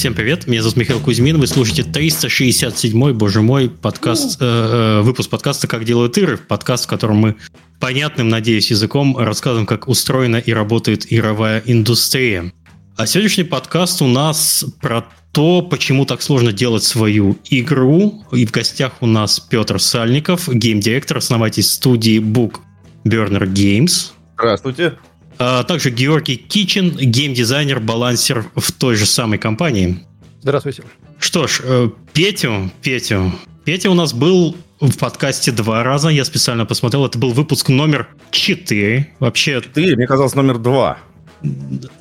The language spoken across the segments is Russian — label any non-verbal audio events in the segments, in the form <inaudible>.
Всем привет, меня зовут Михаил Кузьмин, вы слушаете 367-й, боже мой, подкаст, э, э, выпуск подкаста «Как делают игры», подкаст, в котором мы понятным, надеюсь, языком рассказываем, как устроена и работает игровая индустрия. А сегодняшний подкаст у нас про то, почему так сложно делать свою игру. И в гостях у нас Петр Сальников, гейм-директор, основатель студии Book Burner Games. Здравствуйте. А также Георгий Кичин, геймдизайнер, балансер в той же самой компании. Здравствуйте. Что ж, э, Петю, Петю, Петя у нас был в подкасте два раза, я специально посмотрел, это был выпуск номер 4. Вообще... 4, мне казалось, номер 2.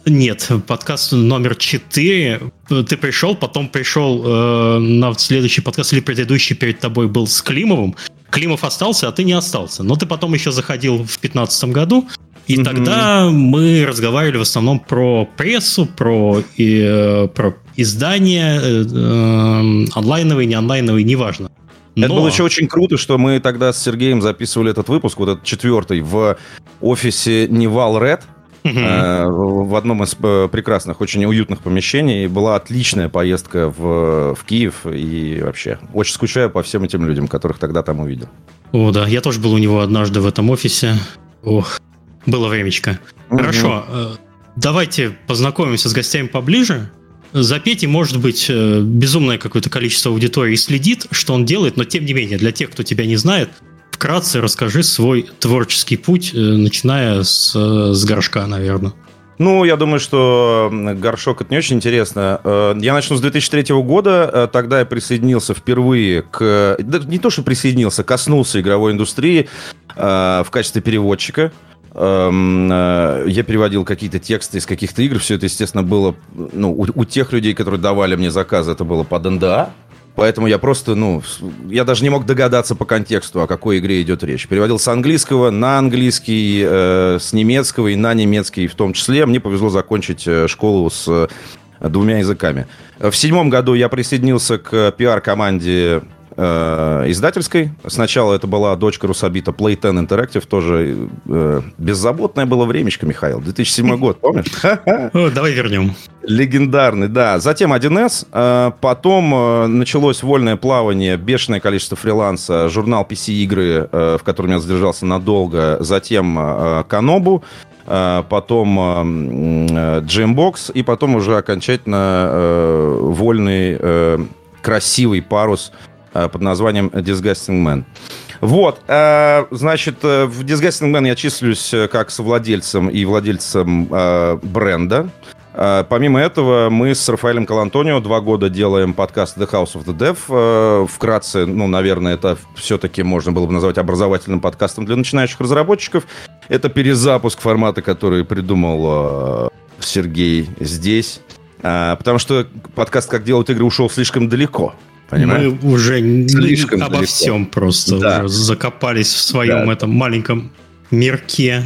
Нет, подкаст номер 4. Ты пришел, потом пришел э, на следующий подкаст, или предыдущий перед тобой был с Климовым. Климов остался, а ты не остался. Но ты потом еще заходил в 2015 году. И mm-hmm. тогда мы разговаривали в основном про прессу, про, и, э, про издания, э, э, онлайновые, не онлайновые, неважно. Но... Это было еще очень круто, что мы тогда с Сергеем записывали этот выпуск, вот этот четвертый, в офисе Невал Ред, Uh-huh. в одном из прекрасных, очень уютных помещений. Была отличная поездка в, в Киев. И вообще, очень скучаю по всем этим людям, которых тогда там увидел. О, да, я тоже был у него однажды в этом офисе. Ох, было времечко. Угу. Хорошо, э, давайте познакомимся с гостями поближе. За Петей, может быть, э, безумное какое-то количество аудитории следит, что он делает, но тем не менее, для тех, кто тебя не знает, вкратце расскажи свой творческий путь, э, начиная с, с горшка, наверное. Ну, я думаю, что горшок это не очень интересно. Я начну с 2003 года. Тогда я присоединился впервые к... Да, не то, что присоединился, коснулся игровой индустрии в качестве переводчика. Эм, э, я переводил какие-то тексты из каких-то игр. Все это, естественно, было... Ну, у, у тех людей, которые давали мне заказы, это было под НДА. Поэтому я просто, ну, я даже не мог догадаться по контексту, о какой игре идет речь. Переводил с английского на английский, э, с немецкого и на немецкий в том числе. Мне повезло закончить э, школу с э, двумя языками. В седьмом году я присоединился к пиар-команде э, издательской. Сначала это была дочка Русабита Playten Interactive, тоже э, беззаботное было времечко, Михаил. 2007 год, помнишь? <laughs> Давай вернем. Легендарный, да. Затем 1С, э, потом э, началось вольное плавание, бешеное количество фриланса, журнал PC-игры, э, в котором я задержался надолго, затем Канобу, потом Jambox и потом уже окончательно вольный красивый парус Э, под названием Disgusting Man. Вот, э, значит, э, в Disgusting Man я числюсь как совладельцем и владельцем бренда. Помимо этого, мы с Рафаэлем Калантонио два года делаем подкаст The House of the Dev. Вкратце, ну, наверное, это все-таки можно было бы назвать образовательным подкастом для начинающих разработчиков. Это перезапуск формата, который придумал Сергей здесь. Потому что подкаст «Как делают игры» ушел слишком далеко. Понимаешь? Мы уже Слишком обо далеко. всем просто да. уже закопались в своем да. этом маленьком мирке.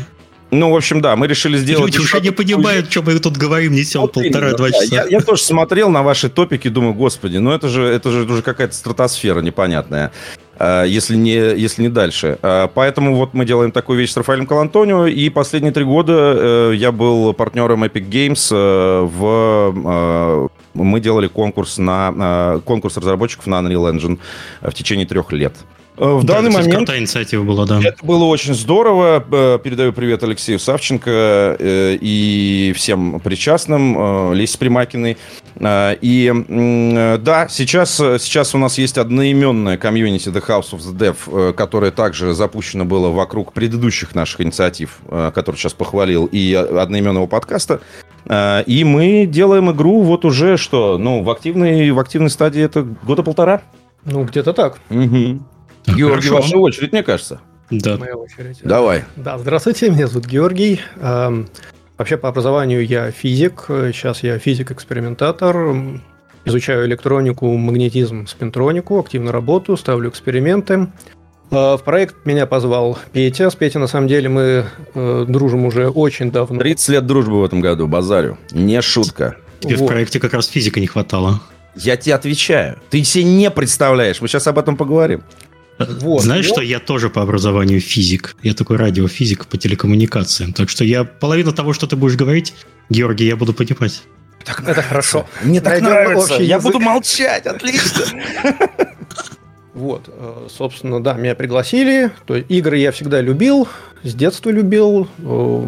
Ну, в общем, да, мы решили сделать... Люди уже не понимают, что мы тут говорим, несем вот полтора-два да. часа. Я, я тоже смотрел на ваши топики, думаю, господи, ну это же, это же уже какая-то стратосфера непонятная, а, если не, если не дальше. А, поэтому вот мы делаем такую вещь с Рафаэлем Калантонио, и последние три года э, я был партнером Epic Games э, в... Э, мы делали конкурс, на, конкурс разработчиков на Unreal Engine в течение трех лет. Э, в да, данный момент... крутая инициатива была, да. Это было очень здорово. Э, передаю привет Алексею Савченко э, и всем причастным, Лесе Примакиной. И да, сейчас, сейчас у нас есть одноименная комьюнити The House of the Dev, которая также запущена была вокруг предыдущих наших инициатив, которые сейчас похвалил, и одноименного подкаста. И мы делаем игру вот уже что, ну, в активной, в активной стадии это года полтора. Ну, где-то так. Угу. Георгий, Хорошо. ваша очередь, мне кажется. Да. Моя очередь. Давай. Да, здравствуйте, меня зовут Георгий. Эм, вообще по образованию я физик. Сейчас я физик-экспериментатор. Изучаю электронику, магнетизм, спинтронику, активно работаю, ставлю эксперименты. Э, в проект меня позвал Петя. С Петей, на самом деле, мы э, дружим уже очень давно. 30 лет дружбы в этом году, базарю. Не шутка. Тебе вот. в проекте как раз физика не хватало. Я тебе отвечаю. Ты себе не представляешь. Мы сейчас об этом поговорим. Вот, Знаешь, вот. что я тоже по образованию физик. Я такой радиофизик по телекоммуникациям. Так что я половину того, что ты будешь говорить, Георгий, я буду понимать. Так это хорошо. Мне так Найдем нравится. Я буду молчать, отлично. <laughs> Вот, э, собственно, да, меня пригласили. То есть игры я всегда любил, с детства любил, э,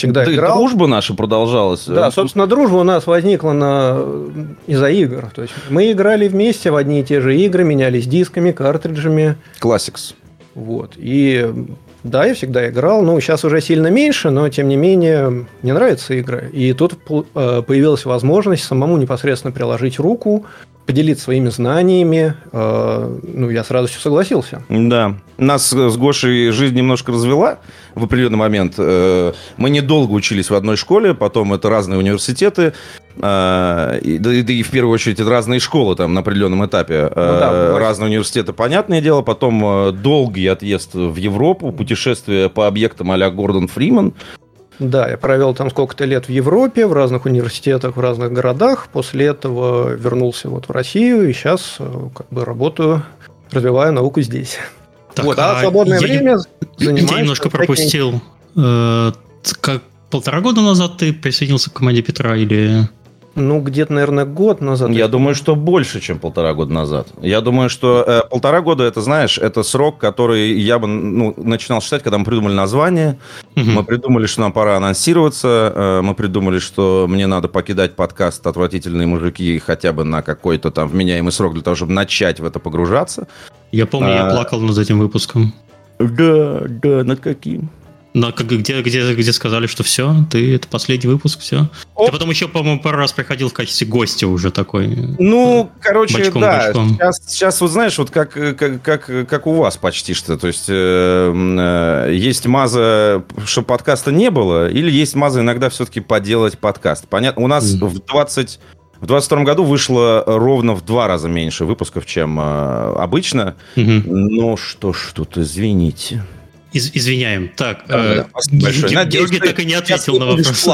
всегда да играл. дружба наша продолжалась. Да, собственно, дружба у нас возникла на... из-за игр. То есть мы играли вместе в одни и те же игры, менялись дисками, картриджами. Classics. Вот. И да, я всегда играл. Ну, сейчас уже сильно меньше, но тем не менее мне нравятся игры. И тут э, появилась возможность самому непосредственно приложить руку, поделиться своими знаниями. Э, ну, я сразу все согласился. Да. Нас с Гошей жизнь немножко развела в определенный момент. Э, мы недолго учились в одной школе, потом это разные университеты. И, да, и в первую очередь это разные школы там на определенном этапе. Ну, да, разные университеты, понятное дело. Потом долгий отъезд в Европу, путешествие по объектам а-ля Гордон Фриман. Да, я провел там сколько-то лет в Европе, в разных университетах, в разных городах. После этого вернулся вот в Россию и сейчас как бы работаю, развиваю науку здесь. Так, вот, а, а свободное я, время занимаюсь... Я немножко пропустил. Э, как полтора года назад ты присоединился к команде Петра или... Ну, где-то, наверное, год назад. Я думаю, что больше, чем полтора года назад. Я думаю, что э, полтора года, это, знаешь, это срок, который я бы ну, начинал считать, когда мы придумали название. Угу. Мы придумали, что нам пора анонсироваться. Э, мы придумали, что мне надо покидать подкаст «Отвратительные мужики» хотя бы на какой-то там вменяемый срок для того, чтобы начать в это погружаться. Я помню, а... я плакал над этим выпуском. Да, да, над каким? Но где, где, где сказали, что все, ты это последний выпуск, все. Оп. Ты потом еще, по-моему, пару раз приходил в качестве гостя уже такой. Ну, короче, бочком, да. Бочком. Сейчас, сейчас, вот знаешь, вот как, как, как, как у вас почти что. То есть э, э, есть маза, чтобы подкаста не было, или есть маза иногда все-таки поделать подкаст. Понятно, у нас mm. в 20... В 22 году вышло ровно в два раза меньше выпусков, чем э, обычно. Mm-hmm. Но что ж тут, извините. Из, извиняем. Так, да, э, большое. Надеюсь, Георгий так и не ответил на вопрос.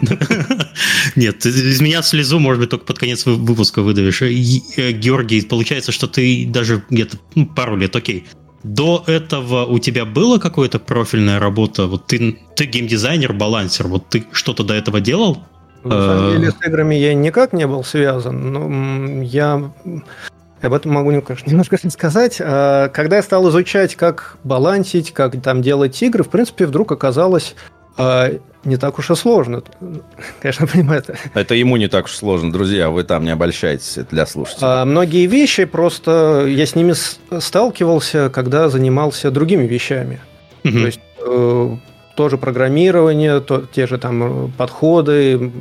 <laughs> Нет, из меня слезу, может быть, только под конец выпуска выдавишь. Э, Георгий, получается, что ты даже где-то ну, пару лет, окей. До этого у тебя была какая-то профильная работа? Вот ты, ты геймдизайнер, балансер, вот ты что-то до этого делал? На самом деле с играми я никак не был связан. Но я об этом могу немножко <laughs> сказать. А, когда я стал изучать, как балансить, как там делать игры, в принципе, вдруг оказалось а, не так уж и сложно. <laughs> Конечно, <laughs> понимаю это. Это ему не так уж сложно, друзья, вы там не обольщайтесь, это для слушателей. А, многие вещи просто я с ними сталкивался, когда занимался другими вещами. Угу. То есть э, тоже программирование, то, те же там подходы,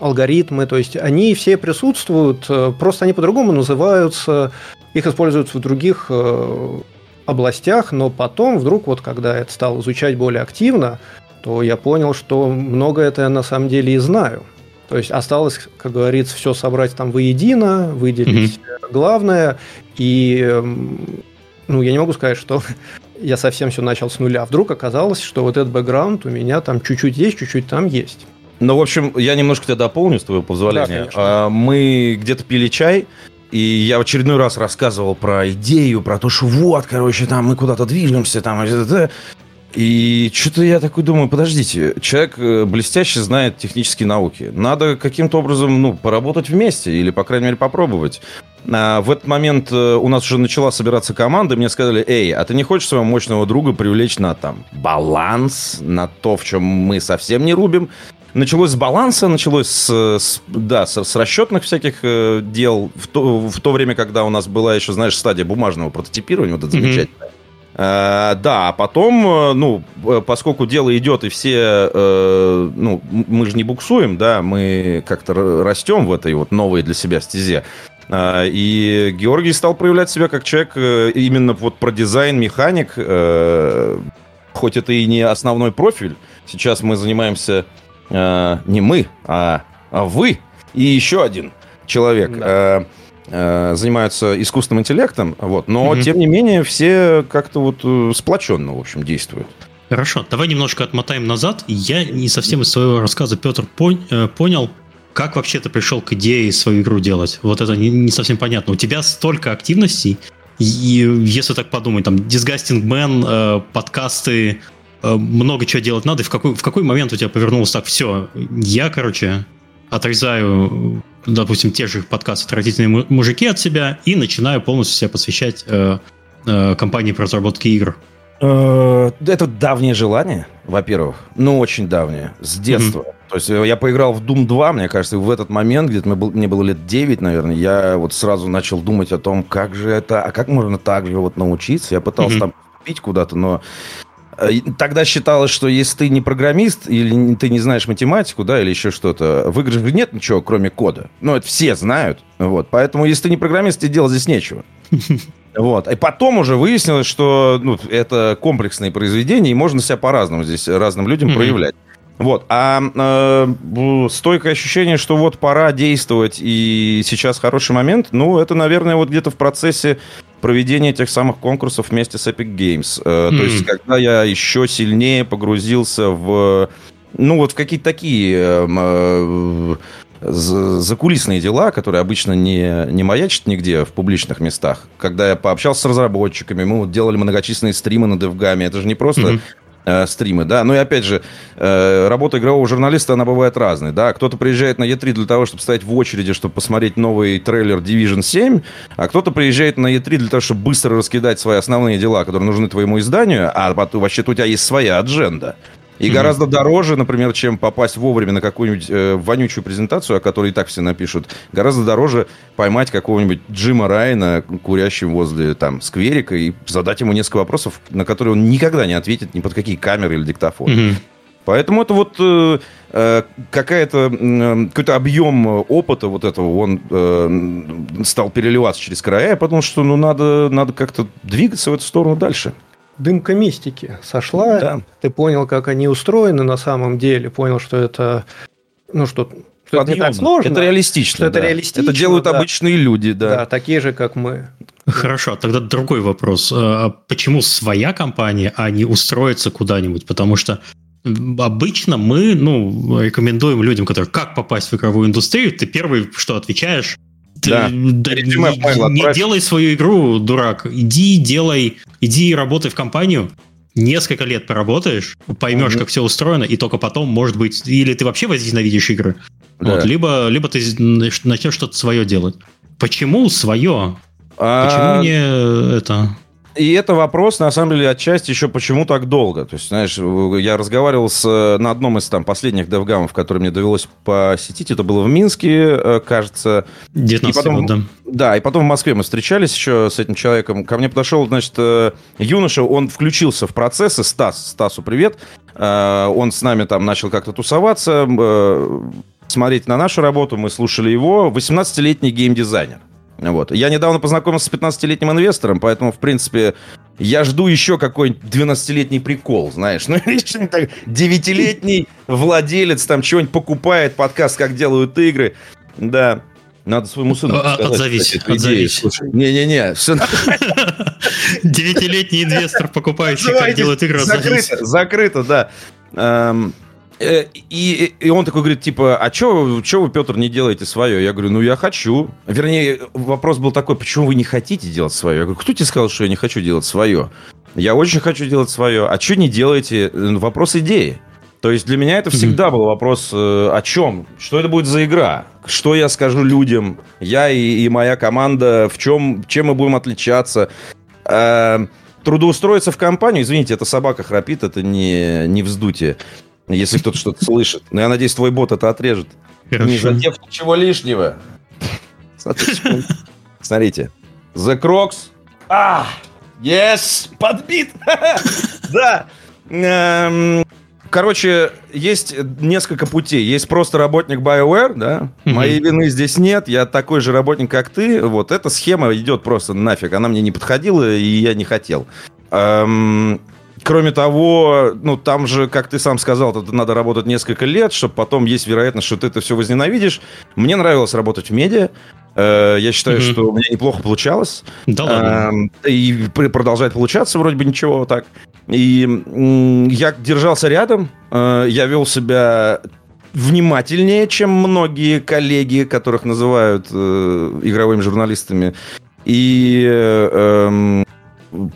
алгоритмы, то есть они все присутствуют, э, просто они по-другому называются, их используют в других э, областях, но потом вдруг вот когда я это стал изучать более активно, то я понял, что много это я на самом деле и знаю. То есть осталось, как говорится, все собрать там воедино, выделить mm-hmm. главное. И эм, ну, я не могу сказать, что я совсем все начал с нуля. Вдруг оказалось, что вот этот бэкграунд у меня там чуть-чуть есть, чуть-чуть там есть. Ну, в общем, я немножко тебя дополню, с твоего позволения. Да, Мы где-то пили чай, и я в очередной раз рассказывал про идею, про то, что вот, короче, там мы куда-то движемся, там, и что-то я такой думаю, подождите, человек э, блестяще знает технические науки. Надо каким-то образом, ну, поработать вместе или, по крайней мере, попробовать. А в этот момент э, у нас уже начала собираться команда, и мне сказали, эй, а ты не хочешь своего мощного друга привлечь на там баланс, на то, в чем мы совсем не рубим? Началось с баланса, началось с, с да, с, с расчетных всяких э, дел в то, в то время, когда у нас была еще, знаешь, стадия бумажного прототипирования, вот это mm-hmm. замечательное. Э, да, а потом, э, ну, э, поскольку дело идет, и все, э, ну, мы же не буксуем, да, мы как-то растем в этой вот новой для себя стезе. И Георгий стал проявлять себя как человек именно вот про дизайн, механик, хоть это и не основной профиль. Сейчас мы занимаемся э, не мы, а, а вы и еще один человек. Да. Э, э, занимаются искусственным интеллектом, вот, но угу. тем не менее все как-то вот э, сплоченно, в общем, действуют. Хорошо, давай немножко отмотаем назад. Я не совсем из своего рассказа, Петр, э, понял, как вообще ты пришел к идее свою игру делать. Вот это не, не совсем понятно. У тебя столько активностей, и если так подумать, там, Disgusting Man, э, подкасты, много чего делать надо, и в какой, в какой момент у тебя повернулось так, все, я, короче, отрезаю, допустим, те же подкасты «Отвратительные мужики» от себя и начинаю полностью себя посвящать э, э, компании по разработке игр. Э, это давнее желание, во-первых. Ну, очень давнее. С детства. Mm-hmm. То есть э, я поиграл в Doom 2, мне кажется, в этот момент, где-то мне было лет 9, наверное, я вот сразу начал думать о том, как же это, а как можно так же вот научиться. Я пытался mm-hmm. там пить куда-то, но э, Тогда считалось, что если ты не программист или ты не знаешь математику, да, или еще что-то, в играх нет ничего, кроме кода. Ну, это все знают. Вот. Поэтому, если ты не программист, тебе делать здесь нечего. <laughs> Вот. И потом уже выяснилось, что ну, это комплексные произведения, и можно себя по-разному здесь разным людям mm-hmm. проявлять. Вот. А э, стойкое ощущение, что вот пора действовать, и сейчас хороший момент, ну, это, наверное, вот где-то в процессе проведения тех самых конкурсов вместе с Epic Games. Mm-hmm. То есть, когда я еще сильнее погрузился в, ну, вот в какие-то такие... Э, э, закулисные дела, которые обычно не, не маячат нигде в публичных местах. Когда я пообщался с разработчиками, мы вот делали многочисленные стримы на DevGAM, это же не просто mm-hmm стримы, да. Ну и опять же, э, работа игрового журналиста, она бывает разной, да. Кто-то приезжает на E3 для того, чтобы стоять в очереди, чтобы посмотреть новый трейлер Division 7, а кто-то приезжает на E3 для того, чтобы быстро раскидать свои основные дела, которые нужны твоему изданию, а вообще-то у тебя есть своя адженда. И mm-hmm. гораздо дороже, например, чем попасть вовремя на какую-нибудь э, вонючую презентацию, о которой и так все напишут, гораздо дороже поймать какого-нибудь Джима Райана, курящим возле там скверика, и задать ему несколько вопросов, на которые он никогда не ответит ни под какие камеры или диктофон. Mm-hmm. Поэтому это вот э, э какая-то, э, какой-то объем опыта вот этого, он э, стал переливаться через края, потому что ну, надо, надо как-то двигаться в эту сторону дальше дымка мистики сошла, да. ты понял, как они устроены на самом деле, понял, что это, ну что, что это не так сложно. Это реалистично. Что да. это реалистично. Это делают да. обычные люди, да. Да, такие же, как мы. Хорошо, тогда другой вопрос. А почему своя компания, а не устроиться куда-нибудь? Потому что обычно мы ну, рекомендуем людям, которые как попасть в игровую индустрию, ты первый, что отвечаешь, да. да не, не делай свою игру, дурак. Иди, делай, иди работай в компанию. Несколько лет поработаешь, поймешь, mm-hmm. как все устроено, и только потом, может быть, или ты вообще возненавидишь игры, да. вот, либо, либо ты начнешь что-то свое делать. Почему свое? А... Почему не это? И это вопрос, на самом деле, отчасти еще почему так долго. То есть, знаешь, я разговаривал с, на одном из там последних девгамов, которые мне довелось посетить. Это было в Минске, э, кажется. 19 потом, год, да. Да, и потом в Москве мы встречались еще с этим человеком. Ко мне подошел, значит, э, юноша, он включился в процессы. Стас, Стасу привет. Э, он с нами там начал как-то тусоваться, смотреть на нашу работу. Мы слушали его. 18-летний геймдизайнер. Вот. Я недавно познакомился с 15-летним инвестором, поэтому, в принципе, я жду еще какой-нибудь 12-летний прикол, знаешь. <laughs> Ну, так, 9-летний владелец там чего-нибудь покупает, подкаст «Как делают игры». Да, надо своему сыну а, сказать. Отзовись, кстати, отзовись. Не-не-не. Девятилетний инвестор, покупающий, как делают игры, Закрыто, закрыто, да. Э, и, и он такой говорит, типа, а что вы, Петр, не делаете свое? Я говорю, ну, я хочу. Вернее, вопрос был такой, почему вы не хотите делать свое? Я говорю, кто тебе сказал, что я не хочу делать свое? Я очень хочу делать свое. А что не делаете? Вопрос идеи. То есть для меня это всегда mm-hmm. был вопрос э, о чем? Что это будет за игра? Что я скажу людям? Я и, и моя команда, в чем, чем мы будем отличаться? Э, трудоустроиться в компанию, извините, это собака храпит, это не, не вздутие. Если кто-то что-то слышит. Но я надеюсь, твой бот это отрежет. Хорошо. Не задев ничего лишнего. Смотрите. The Crocs. А, yes, подбит. <laughs> Да. Эм, короче, есть несколько путей. Есть просто работник BioWare, да. Моей вины здесь нет. Я такой же работник, как ты. Вот эта схема идет просто нафиг. Она мне не подходила, и я не хотел. Эм, Кроме того, ну там же, как ты сам сказал, это надо работать несколько лет, чтобы потом есть вероятность, что ты это все возненавидишь. Мне нравилось работать в медиа. Э, я считаю, mm-hmm. что у меня неплохо получалось. Да ладно. Э, и продолжает получаться вроде бы ничего так. И я держался рядом, э, я вел себя внимательнее, чем многие коллеги, которых называют игровыми журналистами. И эм,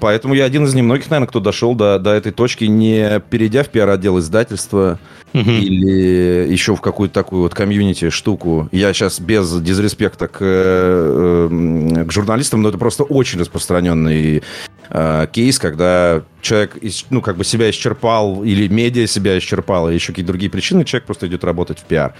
Поэтому я один из немногих, наверное, кто дошел до, до этой точки, не перейдя в пиар-отдел издательства угу. или еще в какую-то такую вот комьюнити штуку. Я сейчас без дизреспекта к, э, к журналистам, но это просто очень распространенный э, кейс, когда человек, ну, как бы себя исчерпал, или медиа себя исчерпал, или еще какие-то другие причины, человек просто идет работать в пиар.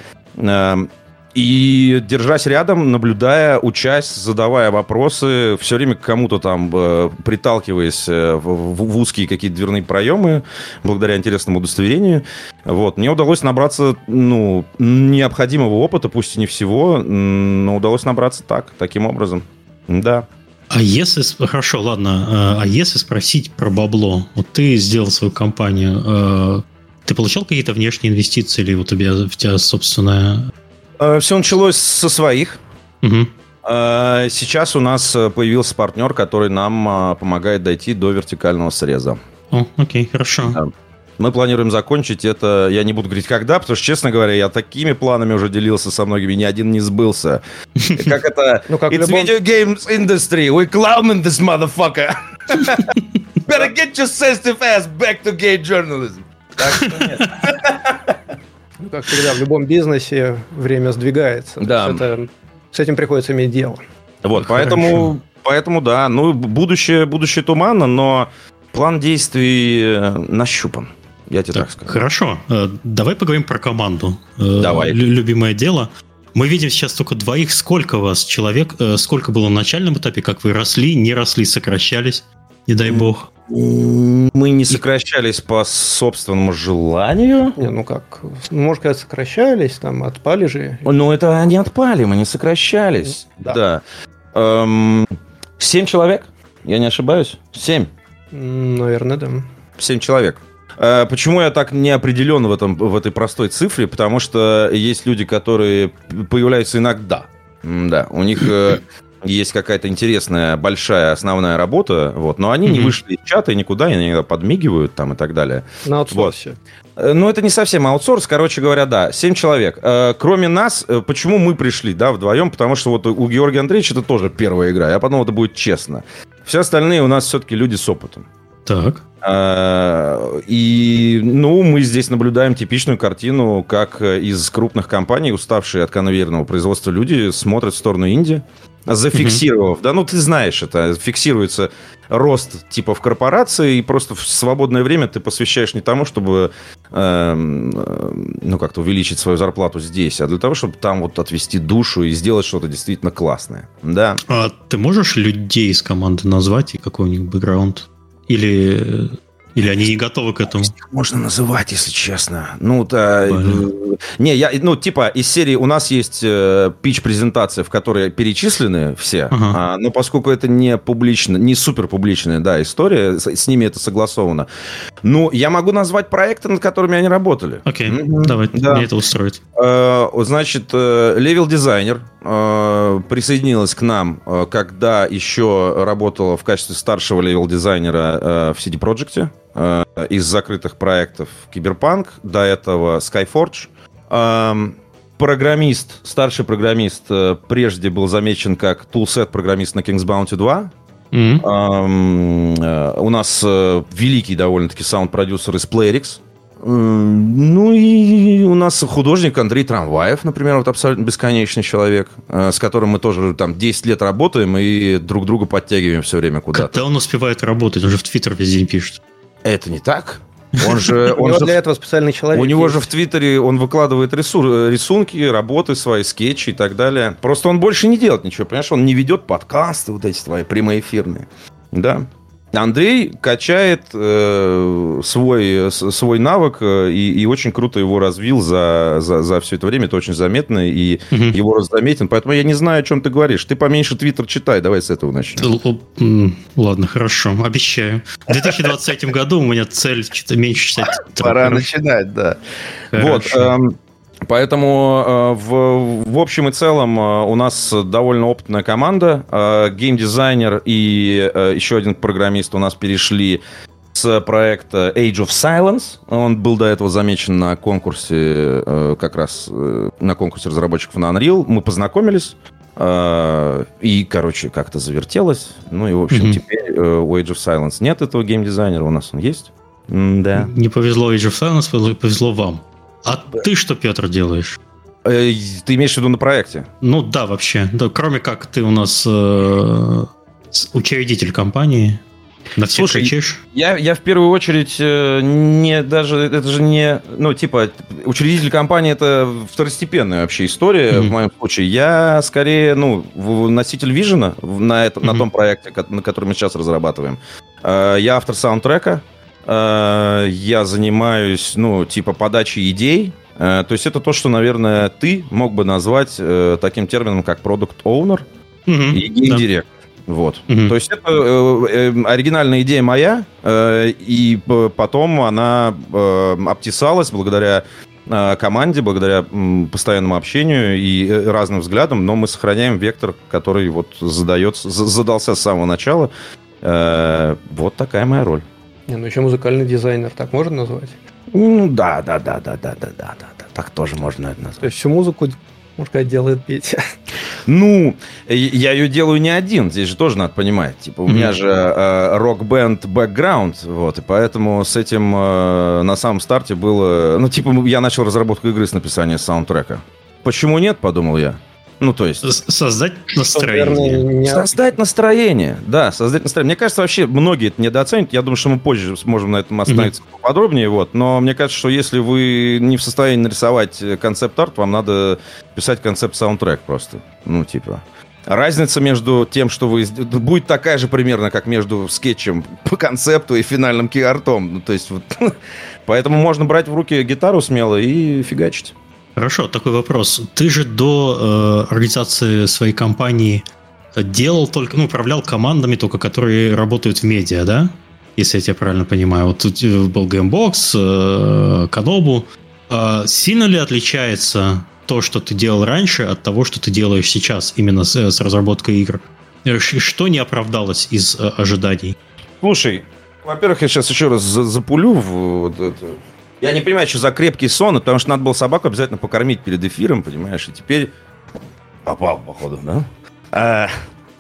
И держась рядом, наблюдая, учась, задавая вопросы, все время к кому-то там э, приталкиваясь э, в, в узкие какие-то дверные проемы, благодаря интересному удостоверению, вот, мне удалось набраться, ну, необходимого опыта, пусть и не всего, но удалось набраться так, таким образом. Да. А если... Хорошо, ладно. Э, а если спросить про бабло? Вот ты сделал свою компанию. Ты получал какие-то внешние инвестиции или вот у тебя, у тебя собственная Все началось со своих. Угу. Сейчас у нас э, появился партнер, который нам помогает дойти до вертикального среза. О, окей, хорошо. Да. Мы планируем закончить это, я не буду говорить когда, потому что, честно говоря, я такими планами уже делился со многими, ни один не сбылся. <laughs> Как это? Ну, как It's video games industry, we clowning this motherfucker. <laughs> Better get your sensitive ass back to gay journalism. Так что нет. <laughs> Ну, как всегда, в любом бизнесе время сдвигается. Да. Это, с этим приходится иметь дело. Вот, поэтому, поэтому, да, ну, будущее, будущее туманно, но план действий э, нащупан. Я тебе так, так скажу. Хорошо. Э, давай поговорим про команду. Э, давай. Любимое дело. Мы видим сейчас только двоих. Сколько вас человек? Сколько было на начальном этапе? Как вы росли, не росли, сокращались? Не дай бог. Мы не сокращались по собственному желанию. Не, ну как, может сказать, сокращались, там отпали же. Ну это они отпали, мы не сокращались. Да. да. Эм, семь человек, я не ошибаюсь? Семь. Наверное, да. Семь человек. Э, почему я так не определен в, этом, в этой простой цифре? Потому что есть люди, которые появляются иногда. Да, у них э, есть какая-то интересная большая основная работа, вот, но они mm-hmm. не вышли из чата никуда, они подмигивают там и так далее. На аутсорсе. Вот. Э, ну, это не совсем аутсорс, короче говоря, да, 7 человек. Э, кроме нас, э, почему мы пришли, да, вдвоем, потому что вот у Георгия Андреевича это тоже первая игра, я подумал, это будет честно. Все остальные у нас все-таки люди с опытом. Так. И, ну, мы здесь наблюдаем типичную картину, как из крупных компаний, уставшие от конвейерного производства люди смотрят в сторону Индии, зафиксировав, да, ну ты знаешь это, фиксируется рост типа в корпорации, и просто в свободное время ты посвящаешь не тому, чтобы, э, ну как-то увеличить свою зарплату здесь, а для того, чтобы там вот отвести душу и сделать что-то действительно классное, да. А ты можешь людей из команды назвать и какой у них бэкграунд? Или или они не готовы к этому? Можно называть, если честно. Ну, да, э, не, я, ну, типа, из серии у нас есть э, пич-презентация, в которой перечислены все, ага. а, но поскольку это не публично, не супер публичная, да, история, с, с ними это согласовано. Ну, я могу назвать проекты, над которыми они работали. Окей, mm-hmm. давай, да. мне это устроит. Э, значит, левел-дизайнер э, присоединилась к нам, э, когда еще работала в качестве старшего левел-дизайнера э, в CD Projekt. Э, из закрытых проектов Киберпанк, до этого Skyforge. Эм, программист, старший программист э, прежде был замечен как toolset программист на King's Bounty 2. Mm-hmm. Um, uh, у нас великий довольно-таки саунд-продюсер из Playrix. Uh, ну и у нас художник Андрей Трамваев, например, вот абсолютно бесконечный человек, с которым мы тоже там 10 лет работаем и друг друга подтягиваем все время куда-то. Когда он успевает работать? Он же в Твиттер весь день пишет. Это не так. Он же, <laughs> он же для этого специальный человек. У него есть. же в Твиттере он выкладывает рису, рисунки, работы свои, скетчи и так далее. Просто он больше не делает ничего, понимаешь? Он не ведет подкасты вот эти твои прямоэфирные. Да. Андрей качает э, свой, свой навык э, и, и очень круто его развил за, за, за все это время. Это очень заметно, и угу. его заметен. Поэтому я не знаю, о чем ты говоришь. Ты поменьше Твиттер читай, давай с этого начнем. Ладно, хорошо, обещаю. В 2023 году у меня цель меньше читать Пора начинать, да. Вот. Поэтому э, в, в общем и целом э, у нас довольно опытная команда. Э, геймдизайнер и еще один программист у нас перешли с проекта Age of Silence. Он был до этого замечен на конкурсе, как раз на конкурсе разработчиков на Unreal. Мы познакомились, и, короче, как-то завертелось. Ну и, в общем, mm-hmm. теперь у Age of Silence нет этого геймдизайнера, у нас он есть. да. Не повезло Age of Silence, повезло вам. А да. ты что, Петр, делаешь? Э, ты имеешь в виду на проекте? Ну да, вообще. Да, кроме как ты у нас э, учредитель компании. На всех Слушай, кричишь? Я, я в первую очередь э, не даже, это же не, ну, типа, учредитель компании это второстепенная вообще история mm-hmm. в моем случае. Я скорее, ну, носитель вижена на, это, mm-hmm. на том проекте, на который мы сейчас разрабатываем. Э, я автор саундтрека, э, я занимаюсь, ну, типа, подачей идей, то есть это то, что, наверное, ты мог бы назвать таким термином, как продукт оунер mm-hmm. и гейм-директор. Вот. Угу. То есть это э, э, оригинальная идея моя, э, и потом она э, обтесалась благодаря э, команде, благодаря э, постоянному общению и э, разным взглядам, но мы сохраняем вектор, который вот задается, задался с самого начала. Э, вот такая моя роль. Не, ну еще музыкальный дизайнер, так можно назвать? Ну да, да, да, да, да, да, да, да, так тоже можно это назвать. То есть всю музыку можно сказать, делает Петя. Ну, я ее делаю не один, здесь же тоже надо понимать. Типа, у mm-hmm. меня же э, рок-бенд бэкграунд, вот, и поэтому с этим э, на самом старте было... Ну, типа, я начал разработку игры с написания саундтрека. Почему нет, подумал я. Ну, то есть... Создать настроение. Создать настроение, да, создать настроение. Мне кажется, вообще многие это недооценят. Я думаю, что мы позже сможем на этом остановиться mm-hmm. поподробнее. Вот. Но мне кажется, что если вы не в состоянии нарисовать концепт-арт, вам надо писать концепт-саундтрек просто. Ну, типа... Разница между тем, что вы... Будет такая же примерно, как между скетчем по концепту и финальным ки-артом. Ну, то есть вот... <laughs> Поэтому можно брать в руки гитару смело и фигачить. Хорошо, такой вопрос. Ты же до э, организации своей компании делал только, ну, управлял командами только, которые работают в медиа, да? Если я тебя правильно понимаю. Вот тут э, был Gamebox, э, Канобу. Э, сильно ли отличается то, что ты делал раньше, от того, что ты делаешь сейчас, именно с, с разработкой игр? Что не оправдалось из э, ожиданий? Слушай, во-первых, я сейчас еще раз запулю в вот это я не понимаю, что за крепкий сон, потому что надо было собаку обязательно покормить перед эфиром, понимаешь? И теперь попал, походу, да? А,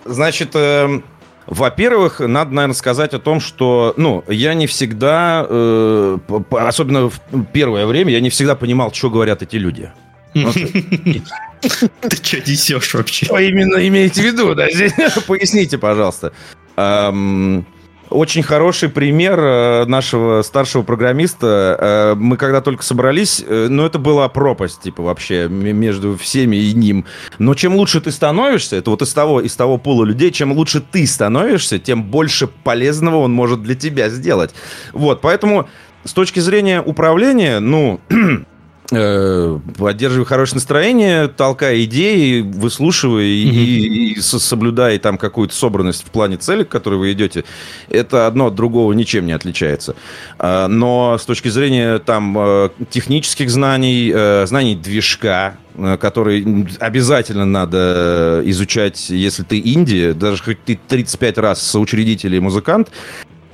значит, э, во-первых, надо, наверное, сказать о том, что, ну, я не всегда, э, особенно в первое время, я не всегда понимал, что говорят эти люди. Ты что несешь вообще? Что именно имеете в виду? <laughs> Поясните, пожалуйста. Очень хороший пример э, нашего старшего программиста. Э, мы когда только собрались, э, ну, это была пропасть, типа, вообще, между всеми и ним. Но чем лучше ты становишься, это вот из того, из того пула людей, чем лучше ты становишься, тем больше полезного он может для тебя сделать. Вот, поэтому с точки зрения управления, ну, <clears throat> Э, поддерживай хорошее настроение, толкай идеи, выслушивай mm-hmm. и, и соблюдай там какую-то собранность в плане цели, к которой вы идете, это одно от другого ничем не отличается. А, но с точки зрения там э, технических знаний, э, знаний движка, который обязательно надо изучать, если ты инди, даже хоть ты 35 раз соучредитель и музыкант,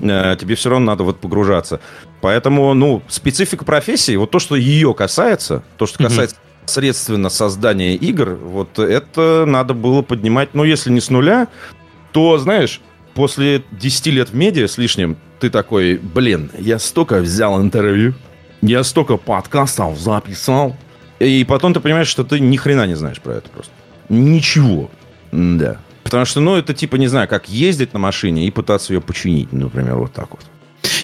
тебе все равно надо вот погружаться. Поэтому, ну, специфика профессии, вот то, что ее касается, то, что касается mm-hmm. средственно создания игр, вот это надо было поднимать, ну, если не с нуля, то, знаешь, после 10 лет в медиа с лишним, ты такой, блин, я столько взял интервью, я столько подкастов записал, и потом ты понимаешь, что ты ни хрена не знаешь про это просто. Ничего. Да. Потому что, ну, это типа, не знаю, как ездить на машине и пытаться ее починить, например, вот так вот.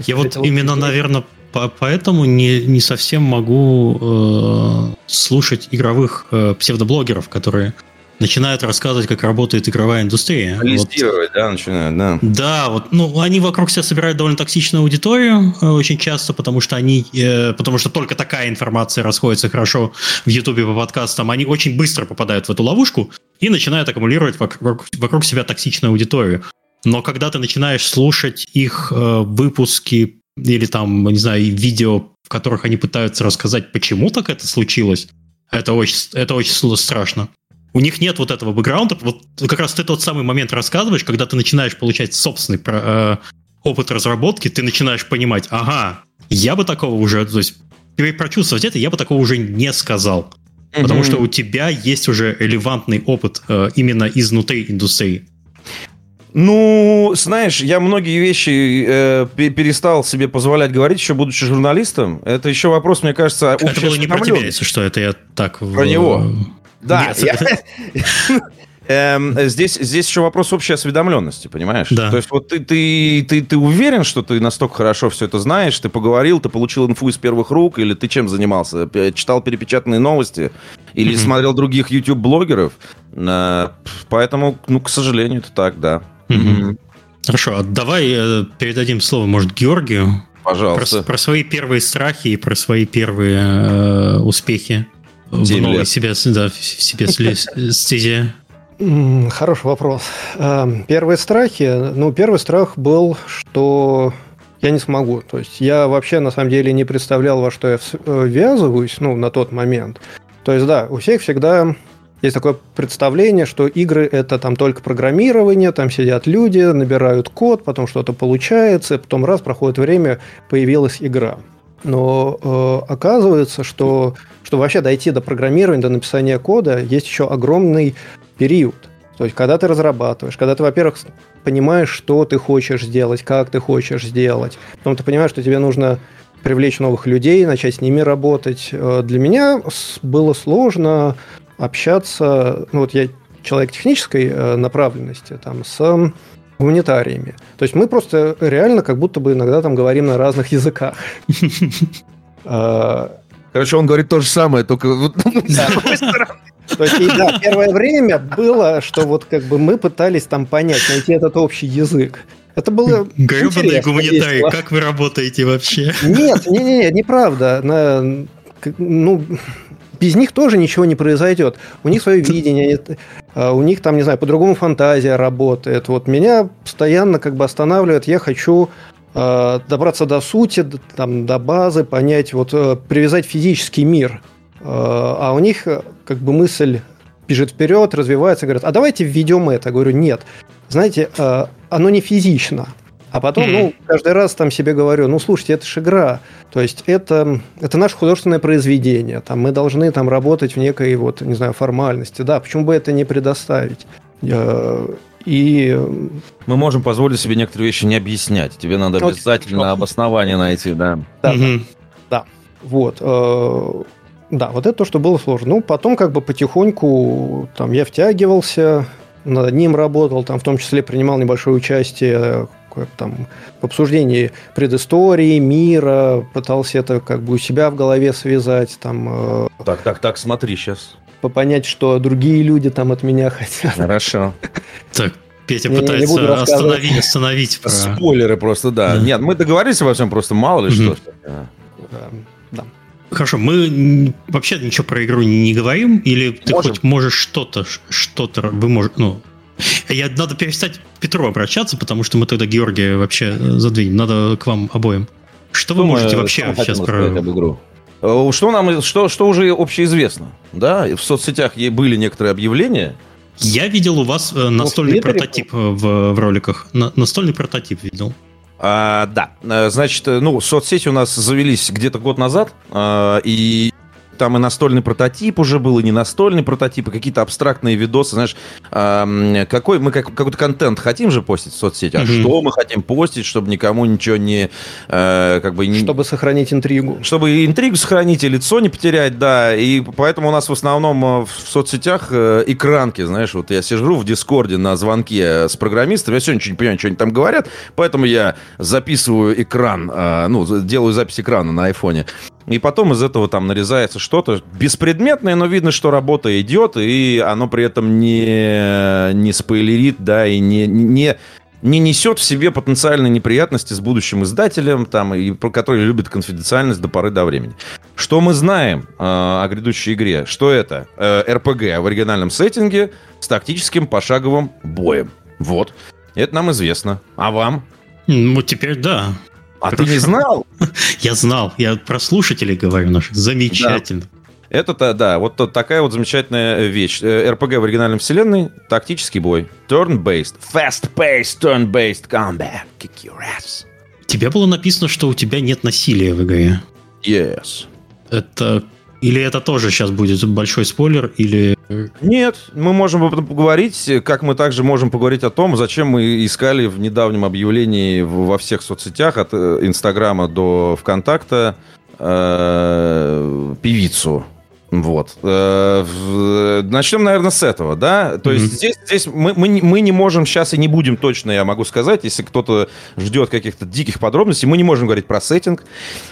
Я вот именно, наверное, по поэтому не, не совсем могу э, слушать игровых э, псевдоблогеров, которые начинают рассказывать, как работает игровая индустрия. Листировать, вот. да, начинают, да. Да, вот, ну, они вокруг себя собирают довольно токсичную аудиторию э, очень часто, потому что они, э, потому что только такая информация расходится хорошо в Ютубе по подкастам, они очень быстро попадают в эту ловушку и начинают аккумулировать вокруг, вокруг себя токсичную аудиторию. Но когда ты начинаешь слушать их э, выпуски или там, не знаю, видео, в которых они пытаются рассказать, почему так это случилось, это очень, это очень страшно. У них нет вот этого бэкграунда. Вот как раз ты тот самый момент рассказываешь, когда ты начинаешь получать собственный э, опыт разработки, ты начинаешь понимать, ага, я бы такого уже, то есть прочувствовать это, я бы такого уже не сказал. Mm-hmm. Потому что у тебя есть уже релевантный опыт э, именно изнутри индустрии. Ну, знаешь, я многие вещи э, перестал себе позволять говорить, еще будучи журналистом. Это еще вопрос, мне кажется, Это было не про тебя, если что, это я так... Про него. Да. <laughs> Эм, здесь, здесь еще вопрос общей осведомленности, понимаешь? Да. То есть вот ты, ты, ты, ты уверен, что ты настолько хорошо все это знаешь, ты поговорил, ты получил инфу из первых рук, или ты чем занимался? Читал перепечатанные новости? Или mm-hmm. смотрел других YouTube-блогеров? Э, поэтому, ну, к сожалению, это так, да. Mm-hmm. Хорошо, а давай э, передадим слово, может, Георгию. Пожалуйста. Про, про свои первые страхи и про свои первые э, успехи в новой себе, да, в себе стезе. Хороший вопрос. Эм, первые страхи. Ну, первый страх был, что я не смогу. То есть я вообще на самом деле не представлял, во что я э, ввязываюсь, ну, на тот момент. То есть, да, у всех всегда есть такое представление, что игры это там только программирование, там сидят люди, набирают код, потом что-то получается, потом раз проходит время, появилась игра. Но э, оказывается, что, что вообще дойти до программирования, до написания кода, есть еще огромный период. То есть, когда ты разрабатываешь, когда ты, во-первых, понимаешь, что ты хочешь сделать, как ты хочешь сделать, потом ты понимаешь, что тебе нужно привлечь новых людей, начать с ними работать. Э, для меня было сложно общаться, ну вот я человек технической э, направленности, там, с гуманитариями. То есть мы просто реально как будто бы иногда там говорим на разных языках. Э, <laughs> Короче, он говорит то же самое, только вот <laughs> с другой стороны. То есть, и, да, первое время было, что вот как бы мы пытались там понять, найти этот общий язык. Это было Гребаные гуманитарии, как вы работаете вообще? Нет, не, не, не, неправда. На, ну, без них тоже ничего не произойдет. У них свое видение, а, у них там, не знаю, по-другому фантазия работает. Вот меня постоянно как бы останавливает, я хочу а, добраться до сути, там, до базы, понять, вот э, привязать физический мир Э, а у них э, как бы мысль бежит вперед, развивается, говорят, а давайте введем это. Говорю, нет. Знаете, оно не физично. А потом, ну, каждый раз там себе говорю, ну, слушайте, это же игра. То есть это, это наше художественное произведение. Там мы должны там работать в некой, вот, не знаю, формальности. Да, почему бы это не предоставить? И... Мы можем позволить себе некоторые вещи не объяснять. Тебе надо обязательно вот, обоснование найти, да. Да, угу. да. Вот. Да, вот это то, что было сложно. Ну, потом как бы потихоньку там я втягивался, над ним работал, там в том числе принимал небольшое участие там, в обсуждении предыстории, мира, пытался это как бы у себя в голове связать. Там, э, так, так, так, смотри сейчас. Понять, что другие люди там от меня хотят. Хорошо. Так, Петя пытается остановить, остановить. Про... Спойлеры просто, да. да. Нет, мы договорились во всем, просто мало ли что. Да. Хорошо, мы вообще ничего про игру не говорим, или ты Можем. хоть можешь что-то, что-то, вы можете, ну, я, надо перестать к Петру обращаться, потому что мы тогда Георгия вообще задвинем. Надо к вам обоим. Что, что вы можете мы, вообще сейчас про... Об игру? Э, что нам, что, что уже общеизвестно, да? В соцсетях были некоторые объявления. Я видел у вас э, настольный прототип в, в роликах. На, настольный прототип видел. А, да, э, значит, э, ну, соцсети у нас завелись где-то год назад, и там и настольный прототип уже был, и не настольный прототип, и какие-то абстрактные видосы, знаешь, э, какой мы как, какой-то контент хотим же постить в соцсети, а mm-hmm. что мы хотим постить, чтобы никому ничего не, э, как бы не... Чтобы сохранить интригу. Чтобы интригу сохранить, и лицо не потерять, да, и поэтому у нас в основном э, в соцсетях э, экранки, знаешь, вот я сижу в Дискорде на звонке с программистами, я сегодня ничего не понимаю, что они там говорят, поэтому я записываю экран, э, ну, делаю запись экрана на айфоне, и потом из этого там нарезается что-то беспредметное, но видно, что работа идет, и оно при этом не, не спойлерит, да, и не, не, не несет в себе потенциальные неприятности с будущим издателем, там, и, который любит конфиденциальность до поры до времени. Что мы знаем э, о грядущей игре? Что это? Э, РПГ в оригинальном сеттинге с тактическим пошаговым боем. Вот. Это нам известно. А вам? Ну, теперь да. А Хорошо. ты не знал? <laughs> Я знал. Я про слушателей говорю наших. Замечательно. Да. Это, да, вот такая вот замечательная вещь. Э, РПГ в оригинальной вселенной, тактический бой. Turn-based. Fast-paced turn-based combat. Kick your ass. Тебе было написано, что у тебя нет насилия в игре. Yes. Это Или это тоже сейчас будет большой спойлер, или... Нет, мы можем поговорить, как мы также можем поговорить о том, зачем мы искали в недавнем объявлении во всех соцсетях, от э, Инстаграма до ВКонтакта, э, певицу вот. Э, начнем, наверное, с этого, да? То mm-hmm. есть здесь, здесь мы, мы, мы не можем сейчас и не будем точно, я могу сказать, если кто-то ждет каких-то диких подробностей, мы не можем говорить про сеттинг,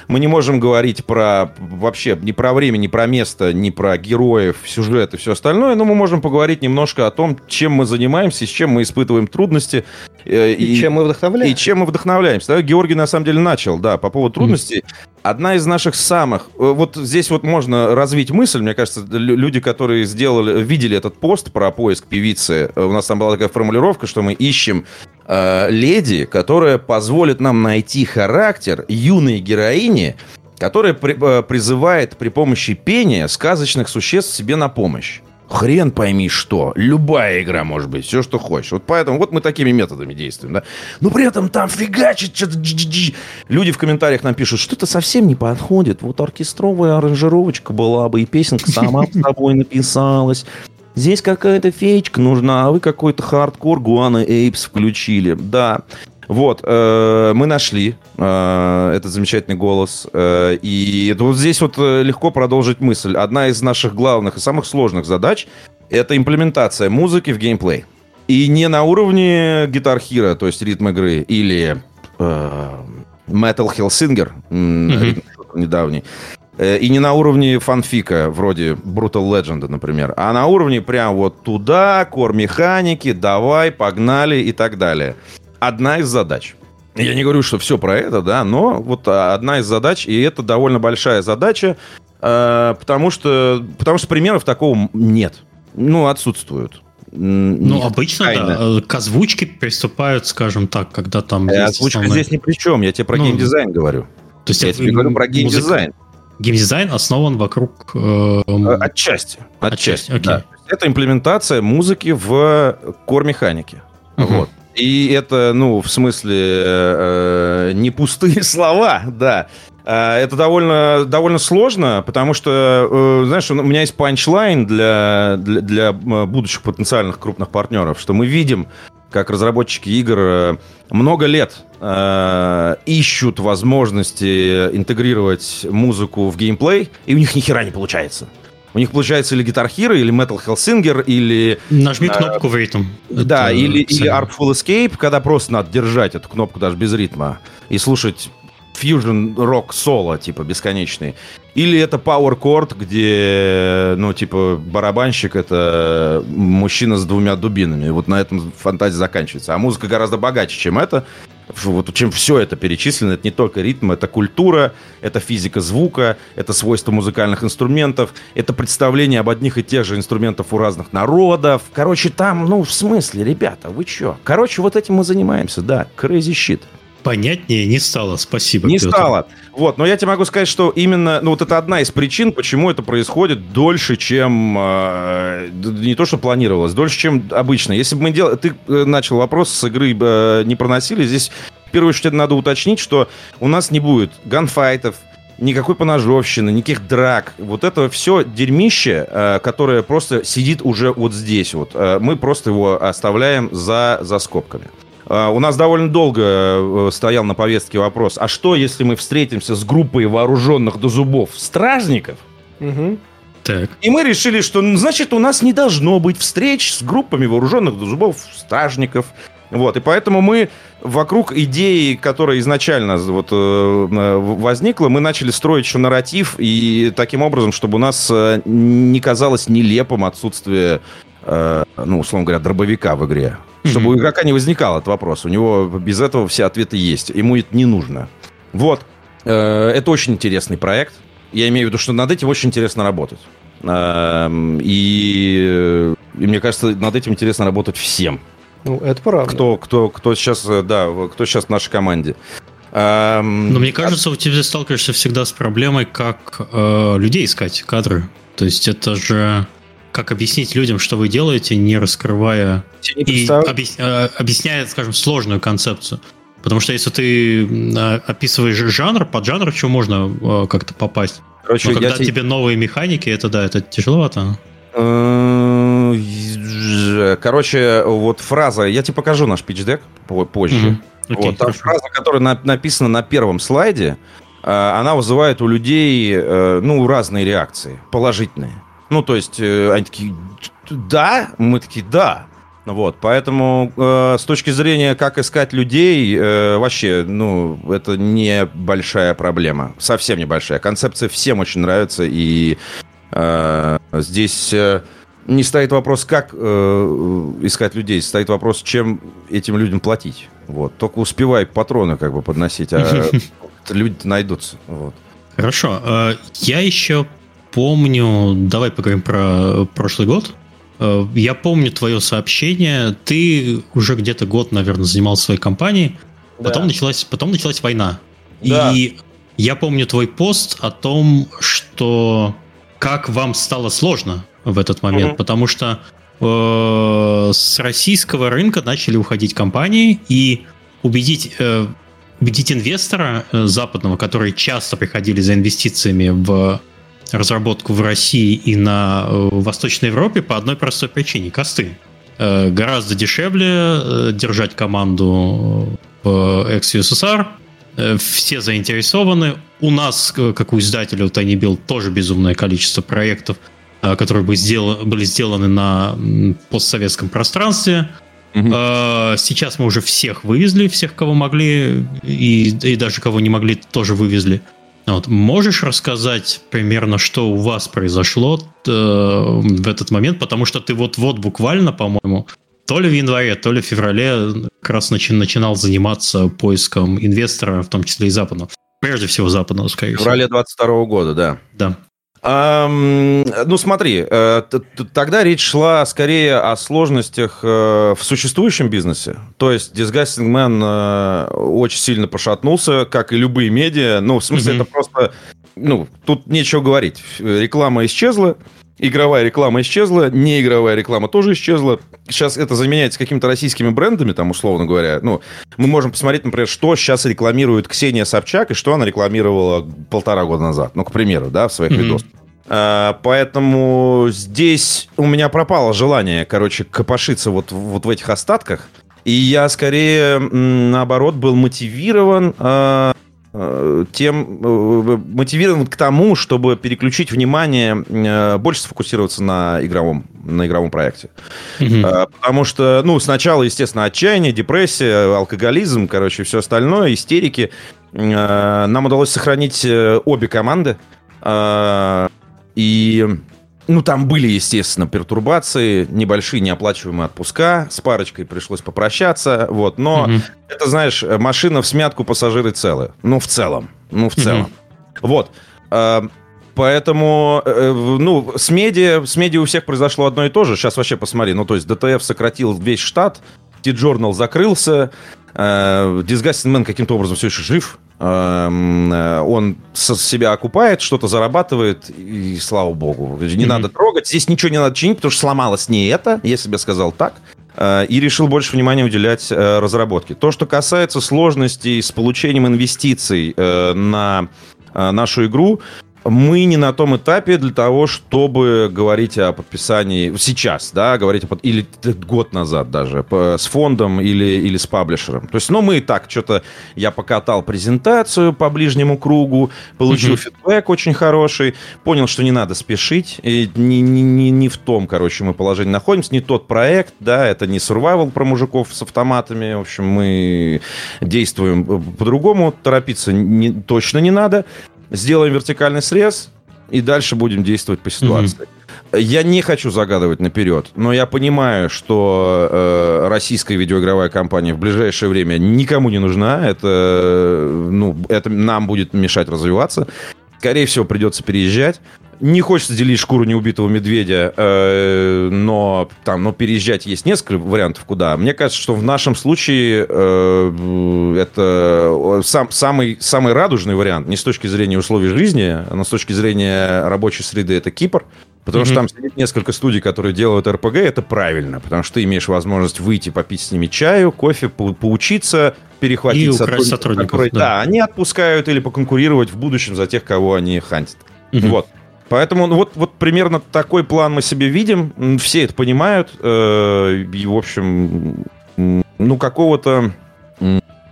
мы не можем говорить про вообще ни про время, ни про место, ни про героев, сюжет и все остальное, но мы можем поговорить немножко о том, чем мы занимаемся, с чем мы испытываем трудности. Э, и, и чем мы вдохновляемся. И чем мы вдохновляемся. Да? Георгий, на самом деле, начал, да, по поводу трудностей. Mm-hmm одна из наших самых... Э, вот здесь вот можно развить мысль. Мне кажется, люди, которые сделали, видели этот пост про поиск певицы, э, у нас там была такая формулировка, что мы ищем э, леди, которая позволит нам найти характер юной героини, которая при, э, призывает при помощи пения сказочных существ себе на помощь хрен пойми что. Любая игра может быть, все, что хочешь. Вот поэтому вот мы такими методами действуем, да. Но при этом там фигачит что-то. Люди в комментариях нам пишут, что это совсем не подходит. Вот оркестровая аранжировочка была бы, и песенка сама с тобой написалась. Здесь какая-то феечка нужна, а вы какой-то хардкор Guano Apes включили. Да. Вот, э, мы нашли э, этот замечательный голос. Э, и вот здесь вот э, легко продолжить мысль. Одна из наших главных и самых сложных задач — это имплементация музыки в геймплей. И не на уровне Guitar Hero, то есть ритм игры, или э, Metal Hellsinger, mm-hmm. недавний, э, и не на уровне фанфика, вроде Brutal Legend, например, а на уровне прям вот туда, кор механики, давай, погнали и так далее одна из задач. Я не говорю, что все про это, да, но вот одна из задач, и это довольно большая задача, э, потому что, потому что примеров такого нет. Ну, отсутствуют. Ну, обычно, да, э, к озвучке приступают, скажем так, когда там... Э, озвучка основной... здесь ни при чем, я тебе про ну, геймдизайн говорю. То есть я тебе говорю про геймдизайн. Музыка... Геймдизайн основан вокруг... Э, отчасти. Отчасти, Отчасти да. Это имплементация музыки в кор-механике. Угу. Вот. И это, ну, в смысле, э, не пустые <laughs> слова, да. Э, это довольно, довольно сложно, потому что, э, знаешь, у меня есть панчлайн для, для, для будущих потенциальных крупных партнеров, что мы видим, как разработчики игр э, много лет э, ищут возможности интегрировать музыку в геймплей, и у них ни хера не получается. У них получается или Guitar Hero, или Metal Hellsinger, или... Нажми а, кнопку в ритм. Да, Это или, или Artful Escape, когда просто надо держать эту кнопку даже без ритма и слушать фьюжн рок соло, типа, бесконечный. Или это Power Chord, где, ну, типа, барабанщик — это мужчина с двумя дубинами. Вот на этом фантазия заканчивается. А музыка гораздо богаче, чем это вот чем все это перечислено, это не только ритм, это культура, это физика звука, это свойства музыкальных инструментов, это представление об одних и тех же инструментах у разных народов. Короче, там, ну, в смысле, ребята, вы чё? Короче, вот этим мы занимаемся, да, crazy shit понятнее не стало. Спасибо. Не Петр. стало. Вот, но я тебе могу сказать, что именно, ну вот это одна из причин, почему это происходит дольше, чем э, не то, что планировалось, дольше, чем обычно. Если бы мы делали, ты э, начал вопрос с игры э, не проносили, здесь в первую очередь надо уточнить, что у нас не будет ганфайтов, никакой поножовщины, никаких драк. Вот это все дерьмище, э, которое просто сидит уже вот здесь вот. Э, мы просто его оставляем за, за скобками. А, у нас довольно долго э, стоял на повестке вопрос, а что, если мы встретимся с группой вооруженных до зубов стражников? Угу. Так. И мы решили, что, ну, значит, у нас не должно быть встреч с группами вооруженных до зубов стражников. Вот, и поэтому мы вокруг идеи, которая изначально вот, э, возникла, мы начали строить еще нарратив, и таким образом, чтобы у нас э, не казалось нелепым отсутствие, ну, условно говоря, дробовика в игре чтобы у игрока не возникал этот вопрос. У него без этого все ответы есть. Ему это не нужно. Вот. Э, это очень интересный проект. Я имею в виду, что над этим очень интересно работать. Эм, и, и мне кажется, над этим интересно работать всем. Ну, это правда. Кто, кто, кто сейчас, э, да, кто сейчас в нашей команде. Эм, Но мне кажется, у тебя сталкиваешься всегда с проблемой, как э, людей искать, кадры. То есть это же как объяснить людям, что вы делаете, не раскрывая и объяс, э, объясняя, скажем, сложную концепцию. Потому что если ты описываешь жанр, под жанр, что можно э, как-то попасть. Короче, Но когда тебе новые механики, это да, это тяжеловато. Э, короче, вот фраза, я тебе покажу наш пичдек позже. Mm-hmm. Okay, вот, там фраза, которая на, написана на первом слайде, она вызывает у людей, ну, разные реакции, положительные. Ну, то есть, они такие, да, мы такие, да. Вот, поэтому э, с точки зрения, как искать людей, э, вообще, ну, это не большая проблема, совсем небольшая. Концепция всем очень нравится, и э, здесь э, не стоит вопрос, как э, искать людей, стоит вопрос, чем этим людям платить. Вот, только успевай патроны как бы подносить, а <laughs> люди найдутся. Вот. Хорошо, э, я еще помню, давай поговорим про прошлый год. Э, я помню твое сообщение. Ты уже где-то год, наверное, занимался своей компанией. Да. Потом, началась, потом началась война. Да. И я помню твой пост о том, что как вам стало сложно в этот момент, угу. потому что э, с российского рынка начали уходить компании и убедить э, убедить инвестора э, западного, которые часто приходили за инвестициями в разработку в России и на э, Восточной Европе по одной простой причине – косты. Э, гораздо дешевле э, держать команду в экс-ЮССР, все заинтересованы. У нас, как у издателя у Tiny Build, тоже безумное количество проектов, которые бы сделаны, были сделаны на постсоветском пространстве. Угу. Сейчас мы уже всех вывезли, всех, кого могли, и, и даже кого не могли, тоже вывезли. Вот. Можешь рассказать примерно, что у вас произошло э, в этот момент? Потому что ты вот-вот буквально, по-моему, то ли в январе, то ли в феврале как раз начи- начинал заниматься поиском инвестора, в том числе и западного. Прежде всего западного, скорее всего. В феврале 22 года, да. Да. Ну, смотри, э, тогда речь шла скорее о сложностях э, в существующем бизнесе. То есть Disgusting Man э, очень сильно пошатнулся, как и любые медиа. Ну, в смысле, mm-hmm. это просто... Ну, тут нечего говорить. Реклама исчезла, игровая реклама исчезла, неигровая реклама тоже исчезла. Сейчас это заменяется какими-то российскими брендами, там, условно говоря. Ну, мы можем посмотреть, например, что сейчас рекламирует Ксения Собчак и что она рекламировала полтора года назад. Ну, к примеру, да, в своих mm-hmm. видосах. А, поэтому здесь у меня пропало желание, короче, копошиться вот, вот в этих остатках. И я скорее, наоборот, был мотивирован э, тем, э, мотивирован к тому, чтобы переключить внимание, э, больше сфокусироваться на игровом, на игровом проекте. Mm-hmm. Потому что, ну, сначала, естественно, отчаяние, депрессия, алкоголизм, короче, все остальное, истерики. Нам удалось сохранить обе команды. И ну, там были, естественно, пертурбации, небольшие неоплачиваемые отпуска, с парочкой пришлось попрощаться, вот, но угу. это, знаешь, машина в смятку, пассажиры целы, ну, в целом, ну, в целом. Угу. Вот, а, Поэтому, э, ну, с медиа, с медиа у всех произошло одно и то же. Сейчас вообще посмотри. Ну, то есть ДТФ сократил весь штат, T-Journal закрылся, э, Disgusting Man каким-то образом все еще жив. Эм, э, он себя окупает, что-то зарабатывает, и слава богу. Не mm-hmm. надо трогать. Здесь ничего не надо чинить, потому что сломалось не это, я себе сказал так. Э, и решил больше внимания уделять э, разработке. То, что касается сложностей с получением инвестиций на нашу игру, мы не на том этапе для того, чтобы говорить о подписании сейчас, да, говорить о, или год назад даже, с фондом или, или с паблишером. То есть, ну, мы и так что-то, я покатал презентацию по ближнему кругу, получил mm-hmm. фидбэк очень хороший, понял, что не надо спешить, и не, не, не, не в том, короче, мы положении находимся, не тот проект, да, это не survival про мужиков с автоматами, в общем, мы действуем по-другому, торопиться не, точно не надо, сделаем вертикальный срез, и дальше будем действовать по ситуации. Mm-hmm. Я не хочу загадывать наперед, но я понимаю, что э, российская видеоигровая компания в ближайшее время никому не нужна. Это, ну, это нам будет мешать развиваться. Скорее всего, придется переезжать. Не хочется делить шкуру неубитого медведя, э, но там, но переезжать есть несколько вариантов, куда. Мне кажется, что в нашем случае э, это сам, самый, самый радужный вариант, не с точки зрения условий жизни, но с точки зрения рабочей среды, это Кипр. Потому mm-hmm. что там сидит несколько студий, которые делают РПГ, это правильно, потому что ты имеешь возможность выйти, попить с ними чаю, кофе, по- поучиться, перехватить и сотрудников. сотрудников которые, да. да, они отпускают или поконкурировать в будущем за тех, кого они хантят. Угу. Вот. Поэтому ну, вот, вот примерно такой план мы себе видим. Все это понимают. Э, и, в общем, ну, какого-то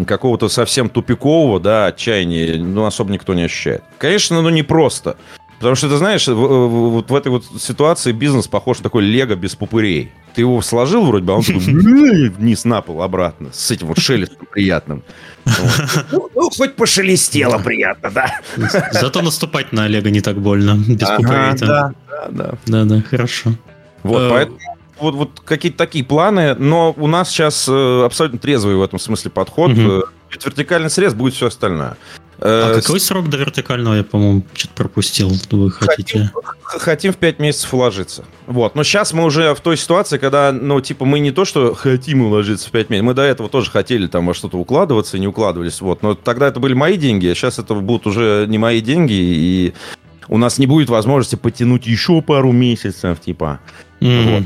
какого-то совсем тупикового, да, отчаяния, ну, особо никто не ощущает. Конечно, ну, непросто. Потому что, ты знаешь, вот в этой вот ситуации бизнес похож на такой лего без пупырей. Ты его сложил вроде бы, а он такой <laughs> вниз на пол обратно, с этим вот шелестом приятным. Ну, ну, хоть пошелестело приятно, да. Зато наступать на Олега не так больно, без пупырей. Да, да, да. Да, да, хорошо. Вот, э, поэтому вот, вот какие-то такие планы, но у нас сейчас э, абсолютно трезвый в этом смысле подход. Угу. Ведь вертикальный срез будет все остальное. А какой срок до вертикального, я, по-моему, что-то пропустил, вы хотите? Хотим, хотим в 5 месяцев уложиться. Вот. Но сейчас мы уже в той ситуации, когда, ну, типа, мы не то, что хотим уложиться в 5 месяцев, мы до этого тоже хотели там во что-то укладываться и не укладывались. Вот. Но тогда это были мои деньги, а сейчас это будут уже не мои деньги, и у нас не будет возможности потянуть еще пару месяцев, типа. Mm-hmm. Вот.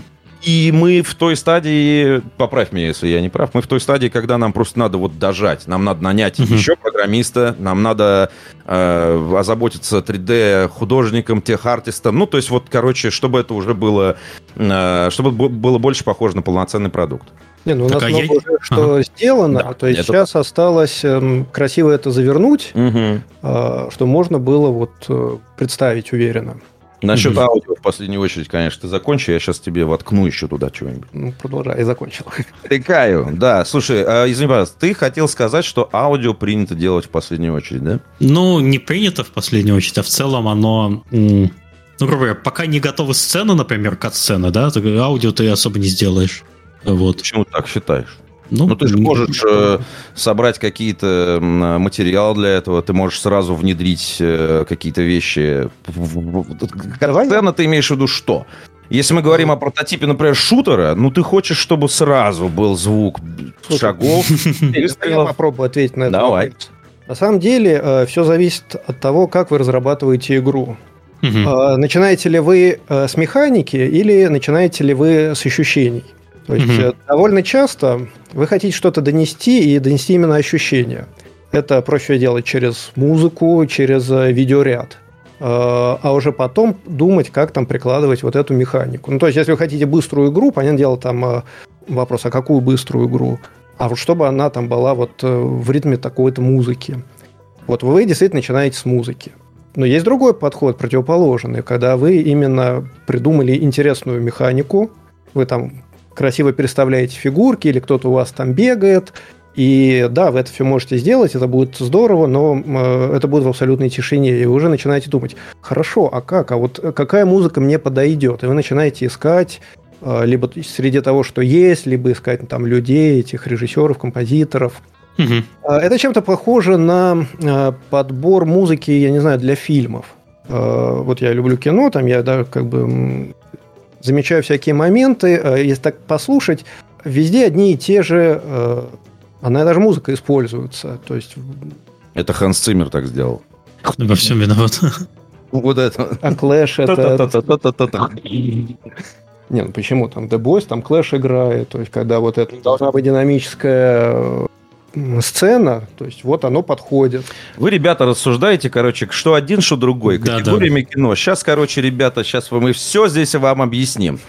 И мы в той стадии, поправь меня, если я не прав, мы в той стадии, когда нам просто надо вот дожать. Нам надо нанять uh-huh. еще программиста, нам надо э, озаботиться 3D художником, техартистом. Ну, то есть вот, короче, чтобы это уже было, э, чтобы было больше похоже на полноценный продукт. Не, ну у нас так, много я... уже что ага. сделано, да, то есть это... сейчас осталось э, красиво это завернуть, угу. э, что можно было вот э, представить уверенно. Насчет mm аудио в последнюю очередь, конечно, ты закончи, я сейчас тебе воткну еще туда чего-нибудь. Ну, продолжай, я закончил. <laughs> Прикаю, да. Слушай, а, извини, пожалуйста, ты хотел сказать, что аудио принято делать в последнюю очередь, да? Ну, не принято в последнюю очередь, а в целом оно... Ну, грубо говоря, пока не готовы сцены, например, кат-сцены, да, аудио ты особо не сделаешь. Вот. Почему так считаешь? Ну, ну ты же можешь э, собрать какие-то материалы для этого, ты можешь сразу внедрить э, какие-то вещи. Сцена ты имеешь в виду что? Если мы говорим о прототипе, например, шутера, ну ты хочешь, чтобы сразу был звук шагов. <laughs> Я попробую ответить на это. Давай. На самом деле э, все зависит от того, как вы разрабатываете игру. Угу. Начинаете ли вы э, с механики или начинаете ли вы с ощущений? То есть угу. довольно часто вы хотите что-то донести и донести именно ощущения. Это проще делать через музыку, через э, видеоряд. Э, а уже потом думать, как там прикладывать вот эту механику. Ну, то есть, если вы хотите быструю игру, понятное дело, там вопрос, а какую быструю игру? А вот чтобы она там была вот в ритме такой-то музыки. Вот вы действительно начинаете с музыки. Но есть другой подход, противоположный, когда вы именно придумали интересную механику, вы там красиво переставляете фигурки, или кто-то у вас там бегает. И да, вы это все можете сделать, это будет здорово, но э, это будет в абсолютной тишине. И вы уже начинаете думать, хорошо, а как? А вот какая музыка мне подойдет? И вы начинаете искать э, либо среди того, что есть, либо искать там людей, этих режиссеров, композиторов. Угу. Это чем-то похоже на э, подбор музыки, я не знаю, для фильмов. Э, вот я люблю кино, там я да, как бы замечаю всякие моменты. Э, если так послушать, везде одни и те же... Э, она даже музыка используется. То есть... Это Ханс Циммер так сделал. Во всем виноват. Вот это. А Clash это... Не, ну почему? Там The Boys, там Clash играет. То есть, когда вот это должна быть динамическая сцена, то есть вот оно подходит. Вы, ребята, рассуждаете, короче, что один, что другой, да, категориями да. кино. Сейчас, короче, ребята, сейчас мы все здесь вам объясним.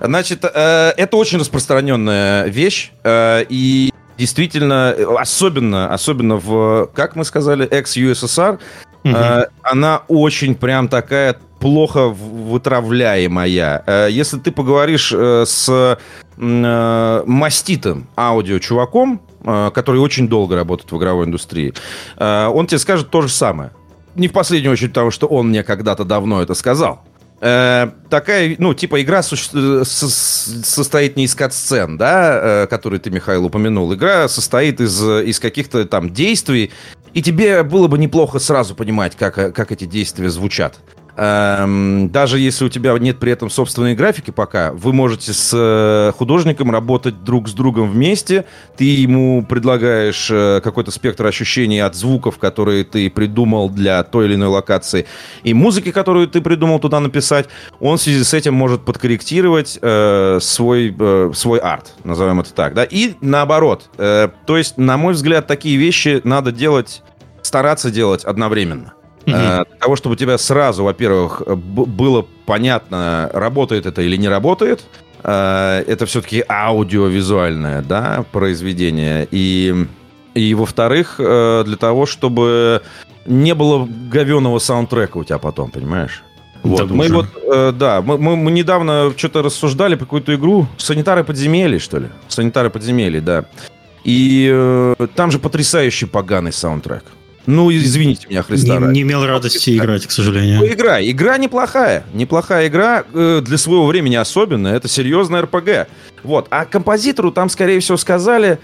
Значит, э, это очень распространенная вещь, э, и действительно, особенно, особенно в, как мы сказали, экс-ЮССР, угу. э, она очень прям такая плохо вытравляемая. Э, если ты поговоришь э, с э, маститым аудио-чуваком, который очень долго работает в игровой индустрии, э, он тебе скажет то же самое. Не в последнюю очередь потому, что он мне когда-то давно это сказал. Э, такая, ну, типа, игра суще... состоит не из кат-сцен, да, которые ты, Михаил, упомянул. Игра состоит из, из каких-то там действий, и тебе было бы неплохо сразу понимать, как, как эти действия звучат. Эм, даже если у тебя нет при этом собственной графики пока, вы можете с э, художником работать друг с другом вместе. Ты ему предлагаешь э, какой-то спектр ощущений от звуков, которые ты придумал для той или иной локации, и музыки, которую ты придумал туда написать. Он в связи с этим может подкорректировать э, свой, свой арт, назовем это так. Да? И наоборот. То есть, на мой взгляд, такие вещи надо делать, стараться делать одновременно. Для того, чтобы у тебя сразу, во-первых, было понятно, работает это или не работает. Это все-таки аудиовизуальное да, произведение. И, и во-вторых, для того, чтобы не было говеного саундтрека у тебя потом, понимаешь? Вот. мы вот, э, да, мы, мы, мы недавно что-то рассуждали по какую-то игру. Санитары подземелий, что ли? Санитары подземелий, да. И э, там же потрясающий поганый саундтрек. Ну, извините меня, Христа. Не, не имел радости ну, играть, к сожалению. Ну, игра. Игра неплохая. Неплохая игра. Э, для своего времени особенно. Это серьезная РПГ. Вот. А композитору там, скорее всего, сказали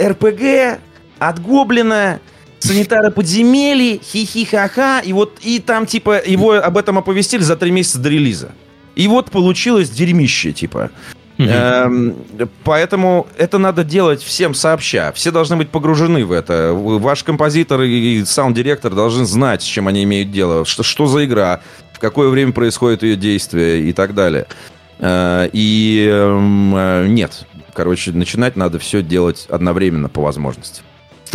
РПГ от Гоблина санитары подземелий, хихи-ха-ха, и вот и там типа его об этом оповестили за три месяца до релиза. И вот получилось дерьмище, типа. Эм, поэтому это надо делать всем сообща. Все должны быть погружены в это. Ваш композитор и саунд-директор должны знать, с чем они имеют дело. Что, что за игра, в какое время происходит ее действие и так далее. Э, и эм, э, нет. Короче, начинать надо все делать одновременно по возможности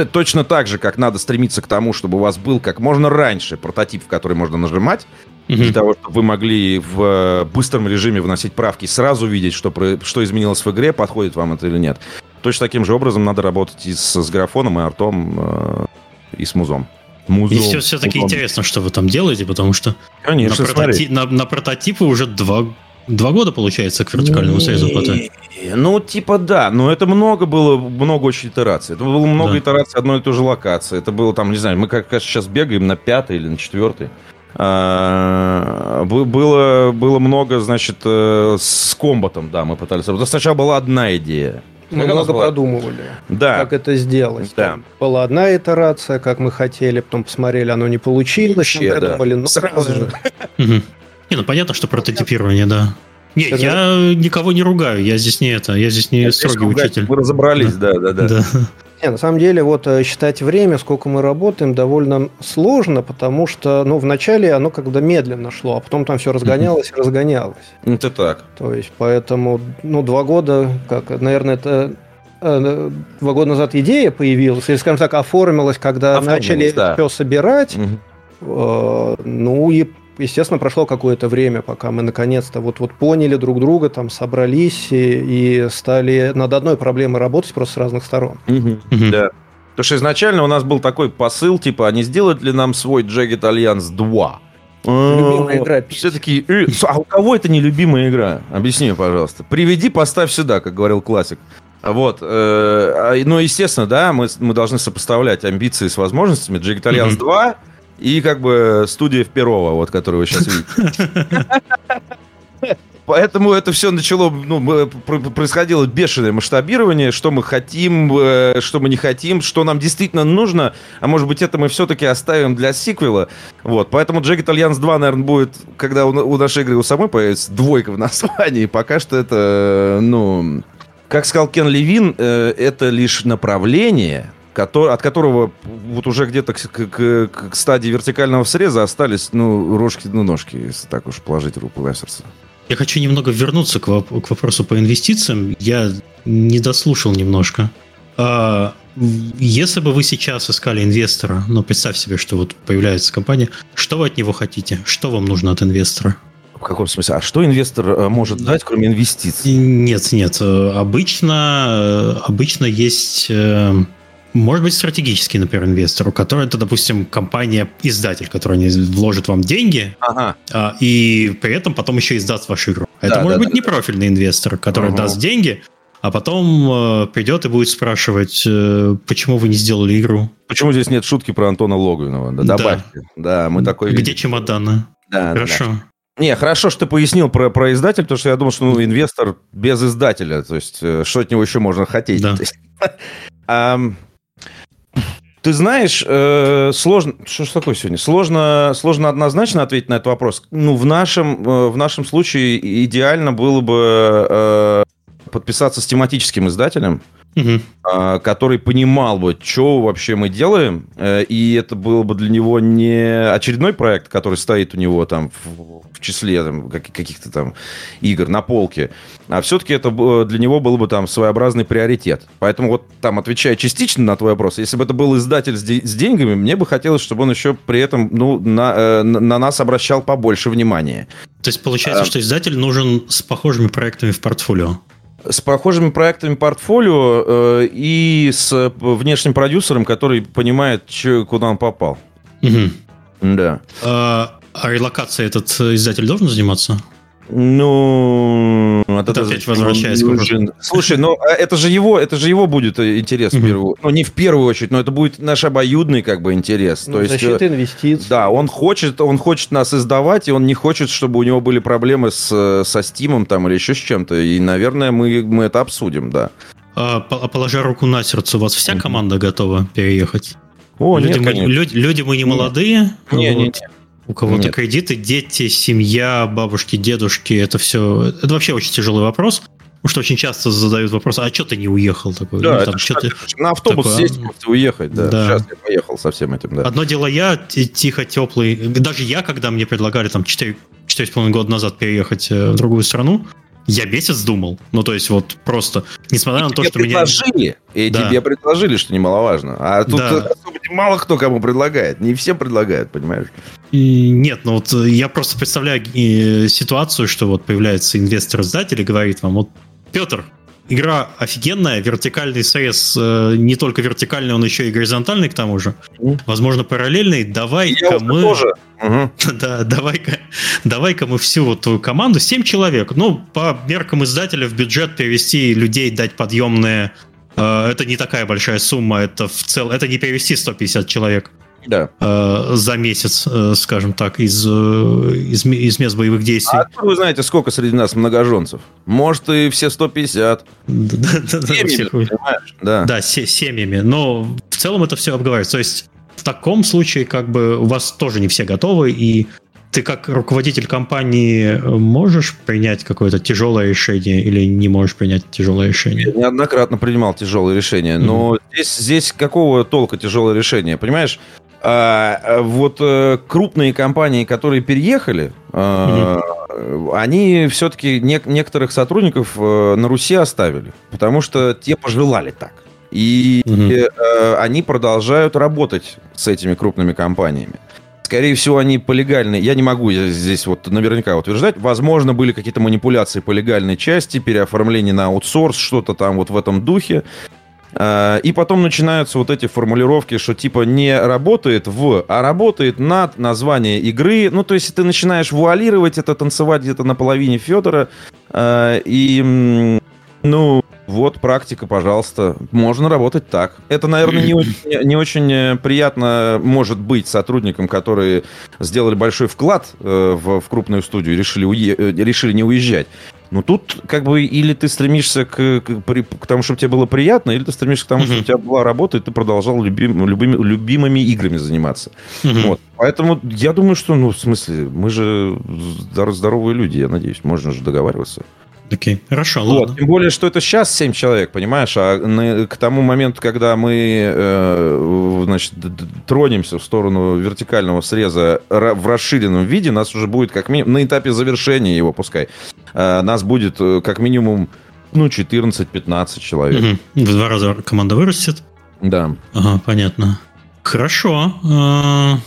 точно так же, как надо стремиться к тому, чтобы у вас был как можно раньше прототип, в который можно нажимать, mm-hmm. для того, чтобы вы могли в э, быстром режиме вносить правки, сразу видеть, что, что изменилось в игре, подходит вам это или нет. Точно таким же образом надо работать и с, с графоном, и артом, э, и с музом. Музон, и все, все-таки музон. интересно, что вы там делаете, потому что Конечно, на, прототип, на, на прототипы уже два Два года, получается, к вертикальному срезу ПТ? Ну, типа, да. Но это много было, много очень итераций. Это было много да. итераций одной и той же локации. Это было там, не знаю, мы как сейчас бегаем на пятой или на четвертой. А, было, было много, значит, э, с комбатом, да, мы пытались. Сначала была одна идея. Мы много была... продумывали, да. как это сделать. Да. Там была одна итерация, как мы хотели, потом посмотрели, оно не получилось. Вообще, да. Думали, ну, Сразу же. Не, ну понятно, что прототипирование, да. Это... я никого не ругаю, я здесь не это, я здесь не я строгий учитель. Мы разобрались, да, да, да. да. Не, на самом деле, вот э, считать время, сколько мы работаем, довольно сложно, потому что, ну, вначале оно когда медленно шло, а потом там все разгонялось и разгонялось. Это так. То есть, поэтому, ну, два года, как, наверное, это э, два года назад идея появилась, или, скажем так, оформилась, когда оформилась, начали да. все собирать. Угу. Ну и естественно, прошло какое-то время, пока мы наконец-то вот, вот поняли друг друга, там собрались и, и стали над одной проблемой работать просто с разных сторон. Да. Потому что изначально у нас был такой посыл, типа, а не сделать ли нам свой Jagged Alliance 2? Любимая игра. Все-таки, «Э, а у кого это не любимая игра? Объясни пожалуйста. Приведи, поставь сюда, как говорил классик. Вот. Э, а, ну, естественно, да, мы, мы должны сопоставлять амбиции с возможностями. Jagged Alliance 2 и как бы студия в Перово, вот, которую вы сейчас видите. <laughs> Поэтому это все начало, ну, происходило бешеное масштабирование, что мы хотим, э, что мы не хотим, что нам действительно нужно, а может быть это мы все-таки оставим для сиквела. Вот, поэтому Jagged Alliance 2, наверное, будет, когда у, у нашей игры у самой появится двойка в <laughs> названии. Пока что это, ну, как сказал Кен Левин, э, это лишь направление, который, от которого вот уже где-то к, к, к стадии вертикального среза остались, ну, рожки, ну, ножки, если так уж положить руку на сердце. Я хочу немного вернуться к, воп- к вопросу по инвестициям. Я не дослушал немножко. А, если бы вы сейчас искали инвестора, ну, представь себе, что вот появляется компания, что вы от него хотите? Что вам нужно от инвестора? В каком смысле? А что инвестор э, может дать, кроме инвестиций? Нет, нет. Обычно, э, обычно есть э, может быть, стратегический, например, инвестор, у которого это, допустим, компания-издатель, которая вложит вам деньги, ага. а, и при этом потом еще издаст вашу игру. Да, это может да, быть да, непрофильный инвестор, который ага. даст деньги, а потом э, придет и будет спрашивать, э, почему вы не сделали игру. Почему здесь нет шутки про Антона Логвинова? Да, добавьте. Да, мы такой Где видим. чемоданы? Да, Хорошо. Да. Не, хорошо, что ты пояснил про, про издатель, потому что я думал, что ну, инвестор без издателя, то есть э, что от него еще можно хотеть. Да. <laughs> Ты знаешь, э, сложно... Что ж такое сегодня? Сложно, сложно однозначно ответить на этот вопрос. Ну, в нашем, э, в нашем случае идеально было бы... Э, подписаться с тематическим издателем, угу. который понимал бы, что вообще мы делаем, э, и это был бы для него не очередной проект, который стоит у него там в, в числе там, каких-то там игр на полке, а все-таки это для него был бы там своеобразный приоритет. Поэтому вот там, отвечая частично на твой вопрос, если бы это был издатель с, де- с деньгами, мне бы хотелось, чтобы он еще при этом ну, на, э, на нас обращал побольше внимания. То есть получается, а, что издатель нужен с похожими проектами в портфолио? С похожими проектами портфолио э, и с внешним продюсером, который понимает, че, куда он попал. Угу. Да. А, а релокацией этот издатель должен заниматься? Ну, от это опять возвращаясь к Слушай, ну а это же его, это же его будет э, интерес в первую, ну не в первую очередь, но это будет наш обоюдный как бы интерес. Ну, То есть защита инвестиций. Да, он хочет, он хочет нас издавать, и он не хочет, чтобы у него были проблемы с э, со Стимом там или еще с чем-то. И, наверное, мы мы это обсудим, да. А, положа руку на сердце, у вас вся команда готова переехать? О, люди, нет, мы, люди, люди мы не молодые. Не, не, не. У кого-то Нет. кредиты, дети, семья, бабушки, дедушки, это все... Это вообще очень тяжелый вопрос. Потому что очень часто задают вопрос, а что ты не уехал? Такой, да, ну, там, что ты... на автобус такой, сесть, а... уехать, да. да. Сейчас я поехал со всем этим, да. Одно дело я, тихо, теплый. Даже я, когда мне предлагали там 4, 4,5 года назад переехать э, в другую страну, я месяц думал. Ну, то есть, вот просто, несмотря и на то, что меня... предложили, И да. тебе предложили, что немаловажно. А тут да. мало кто кому предлагает. Не всем предлагают, понимаешь? И нет, ну вот э, я просто представляю э, ситуацию, что вот появляется инвестор-издатель и говорит вам, вот, Петр, игра офигенная, вертикальный срез, э, не только вертикальный, он еще и горизонтальный к тому же. Возможно, параллельный. Давай-ка мы... Тоже. Угу. <laughs> Да, давай-ка, давай-ка мы всю вот твою команду, 7 человек, ну, по меркам издателя в бюджет перевести людей, дать подъемные э, это не такая большая сумма, это в целом, это не перевести 150 человек да. э, за месяц, э, скажем так, из, э, из, из мест боевых действий. А вы знаете, сколько среди нас многоженцев? Может, и все 150. Семьями, да. Да, семьями. Но в целом это все обговаривается. То есть в таком случае как бы у вас тоже не все готовы, и ты как руководитель компании можешь принять какое-то тяжелое решение или не можешь принять тяжелое решение? Я неоднократно принимал тяжелые решения, но mm-hmm. здесь, здесь какого толка тяжелое решение? Понимаешь, а, вот а, крупные компании, которые переехали, угу. они все-таки не, некоторых сотрудников а, на Руси оставили, потому что те пожелали так. И а, они продолжают работать с этими крупными компаниями. Скорее всего, они по легальной... Я не могу здесь вот наверняка утверждать. Возможно, были какие-то манипуляции по легальной части, переоформление на аутсорс, что-то там вот в этом духе. А, и потом начинаются вот эти формулировки, что типа не работает в, а работает над название игры. Ну, то есть ты начинаешь вуалировать это, танцевать где-то на половине Федора. А, и, ну, вот практика, пожалуйста. Можно работать так. Это, наверное, не очень, <clears throat> не очень приятно может быть сотрудникам, которые сделали большой вклад э, в, в крупную студию, решили, уе- э, решили не уезжать. Ну тут как бы или ты стремишься к, к, к тому, чтобы тебе было приятно, или ты стремишься к тому, чтобы у тебя была работа, и ты продолжал любим, любыми, любимыми играми заниматься. Вот. Поэтому я думаю, что, ну, в смысле, мы же здоровые люди, я надеюсь, можно же договариваться. Окей, okay. хорошо, вот. ладно. Тем более, что это сейчас 7 человек, понимаешь, а на, к тому моменту, когда мы, э, значит, тронемся в сторону вертикального среза в расширенном виде, нас уже будет как минимум, на этапе завершения его, пускай, э, нас будет э, как минимум, ну, 14-15 человек. Угу. В два раза команда вырастет? Да. Ага, понятно. Хорошо. А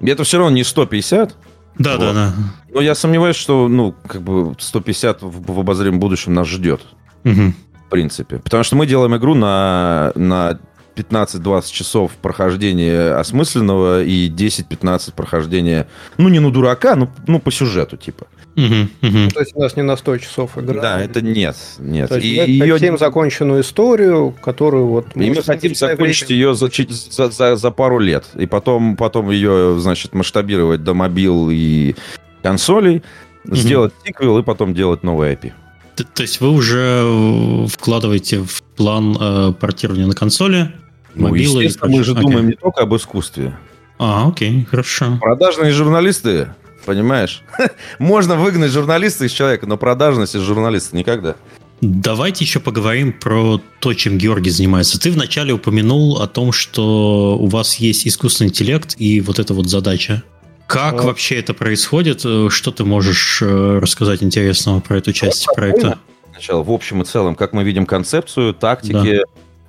это все равно не 150. Да, вот. да, да. Но я сомневаюсь, что, ну, как бы 150 в, в обозримом будущем нас ждет. Угу. В принципе. Потому что мы делаем игру на, на 15-20 часов прохождения осмысленного и 10-15 прохождения, ну, не на дурака, ну, ну по сюжету, типа. Угу, угу. То есть у нас не на 100 часов игра. Да, это нет, нет. То есть и мы ее... хотим законченную историю, которую вот... И мы хотим закончить время... ее за, за, за, за пару лет. И потом, потом ее, значит, масштабировать до мобил и консолей, угу. сделать сиквел и потом делать новый IP. То, то есть вы уже вкладываете в план э, портирования на консоли, ну, мобилы? Естественно, мы же okay. думаем не только об искусстве. А, окей, хорошо. Продажные журналисты Понимаешь? <laughs> Можно выгнать журналиста из человека, но продажность из журналиста никогда. Давайте еще поговорим про то, чем Георгий занимается. Ты вначале упомянул о том, что у вас есть искусственный интеллект и вот эта вот задача. Как а... вообще это происходит? Что ты можешь э, рассказать интересного про эту часть вот, проекта? Сначала, в общем и целом, как мы видим концепцию, тактики, да.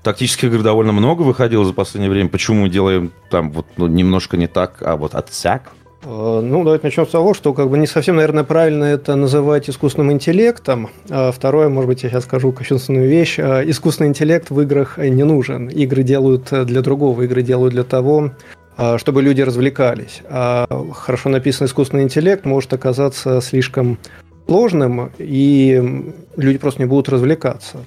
Тактических игр довольно много выходило за последнее время. Почему мы делаем там вот ну, немножко не так, а вот отсяк? Э, ну, давайте начнем с того, что как бы не совсем, наверное, правильно это называть искусственным интеллектом. А второе, может быть, я сейчас скажу кощунственную вещь. А искусственный интеллект в играх не нужен. Игры делают для другого, игры делают для того, а, чтобы люди развлекались. А хорошо написанный искусственный интеллект может оказаться слишком сложным, и люди просто не будут развлекаться.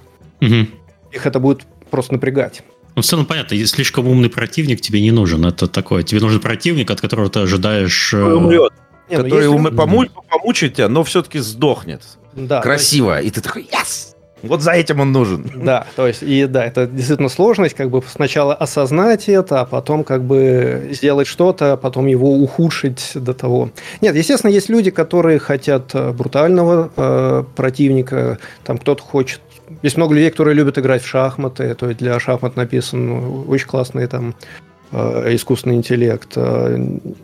Угу. Их это будет просто напрягать. Ну, в целом понятно, если слишком умный противник тебе не нужен. Это такое. Тебе нужен противник, от которого ты ожидаешь... Который умрет. Не, ну, который если... пому... помучит тебя, но все-таки сдохнет. Да, Красиво. Есть... И ты такой, yes! Вот за этим он нужен. Да, то есть, и да, это действительно сложность, как бы сначала осознать это, а потом как бы сделать что-то, а потом его ухудшить до того. Нет, естественно, есть люди, которые хотят э, брутального э, противника, там кто-то хочет есть много людей, которые любят играть в шахматы, то есть для шахмат написан очень классный там э, искусственный интеллект. Э,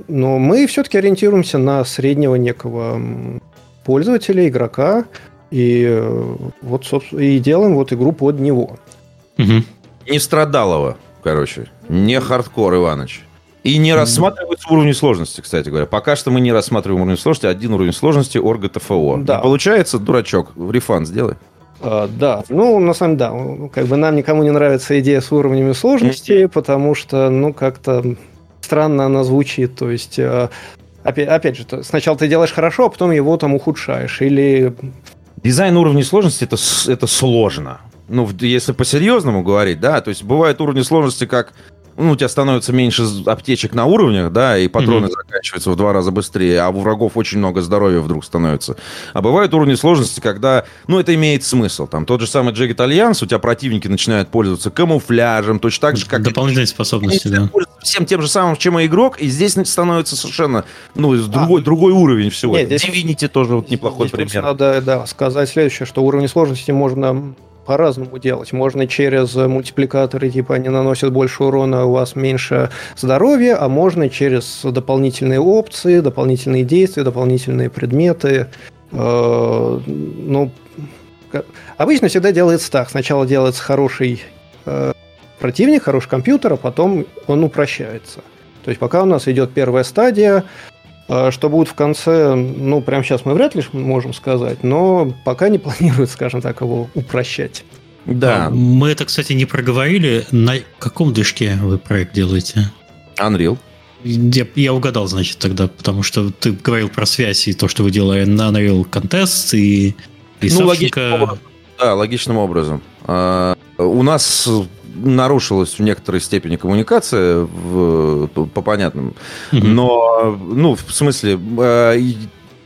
но мы все-таки ориентируемся на среднего некого пользователя, игрока, и э, вот, собственно, и делаем вот игру под него. Угу. Не страдалого, короче. Не хардкор, Иваныч. И не рассматривается уровень сложности, кстати говоря. Пока что мы не рассматриваем уровень сложности, один уровень сложности орга ТФО. Да. получается, дурачок, рефан сделай. А, да, ну, на самом деле, да, как бы нам никому не нравится идея с уровнями сложности, потому что, ну, как-то странно она звучит, то есть, а, опять, опять же, сначала ты делаешь хорошо, а потом его там ухудшаешь, или... Дизайн уровней сложности это, это сложно. Ну, если по-серьезному говорить, да, то есть бывают уровни сложности, как ну, у тебя становится меньше аптечек на уровнях, да, и патроны mm-hmm. заканчиваются в два раза быстрее, а у врагов очень много здоровья вдруг становится. А бывают уровни сложности, когда, ну, это имеет смысл. Там тот же самый Jagged Alliance, у тебя противники начинают пользоваться камуфляжем, точно так же, как... Дополнительные способности, да. Всем тем же самым, чем и игрок, и здесь становится совершенно, ну, другой, а. другой уровень всего. Нет, здесь, Divinity тоже вот неплохой здесь пример. Надо, да, сказать следующее, что уровни сложности можно по-разному делать. Можно через мультипликаторы, типа они наносят больше урона, у вас меньше здоровья, а можно через дополнительные опции, дополнительные действия, дополнительные предметы. Э, ну, обычно всегда делается так. Сначала делается хороший э, противник, хороший компьютер, а потом он упрощается. То есть пока у нас идет первая стадия, что будет в конце, ну, прямо сейчас мы вряд ли можем сказать, но пока не <laughs> планируют, скажем так, его упрощать. Да. А, мы это, кстати, не проговорили. На каком движке вы проект делаете? Unreal. Я, я угадал, значит, тогда, потому что ты говорил про связь и то, что вы делаете на Unreal Contest и, и ну, логичным образом. Да, логичным образом. А, у нас нарушилась в некоторой степени коммуникация в, по, по понятным. Но, ну, в смысле, э,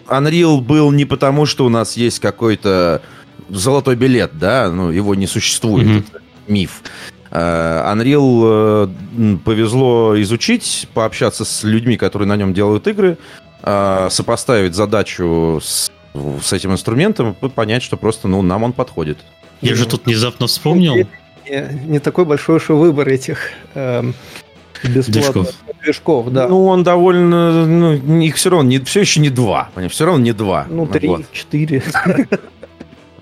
Unreal был не потому, что у нас есть какой-то золотой билет, да, ну, его не существует, mm-hmm. это миф. Э, Unreal э, повезло изучить, пообщаться с людьми, которые на нем делают игры, сопоставить задачу с, с этим инструментом и понять, что просто ну, нам он подходит. Я же тут внезапно вспомнил не, не такой большой уж и выбор этих э, бесплатных движков. да. Ну, он довольно... Ну, их все равно не, все еще не два. Все равно не два. Ну, три, вот. четыре.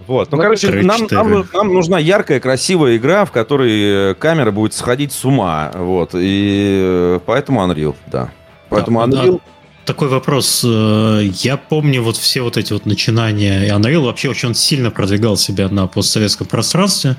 Вот. Ну, короче, нам, нам, нам нужна яркая, красивая игра, в которой камера будет сходить с ума. Вот. И э, поэтому Unreal, да. Поэтому да, Unreal... Такой вопрос. Э, я помню вот все вот эти вот начинания. И Unreal вообще очень сильно продвигал себя на постсоветском пространстве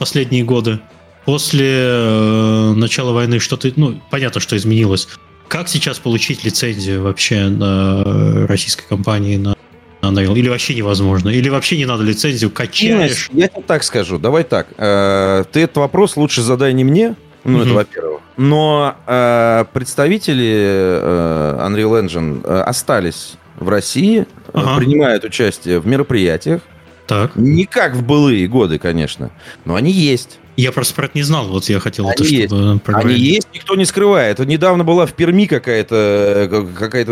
последние годы. После э, начала войны что-то, ну, понятно, что изменилось. Как сейчас получить лицензию вообще на российской компании на Unreal? Или вообще невозможно? Или вообще не надо лицензию, качаешь? Я тебе так скажу, давай так. Э, ты этот вопрос лучше задай не мне, ну, угу. это во-первых. Но э, представители э, Unreal Engine э, остались в России, ага. принимают участие в мероприятиях, так. Не как в былые годы, конечно, но они есть. Я просто про это не знал, вот я хотел они это, есть. чтобы Они есть, никто не скрывает. Недавно была в Перми какая-то какая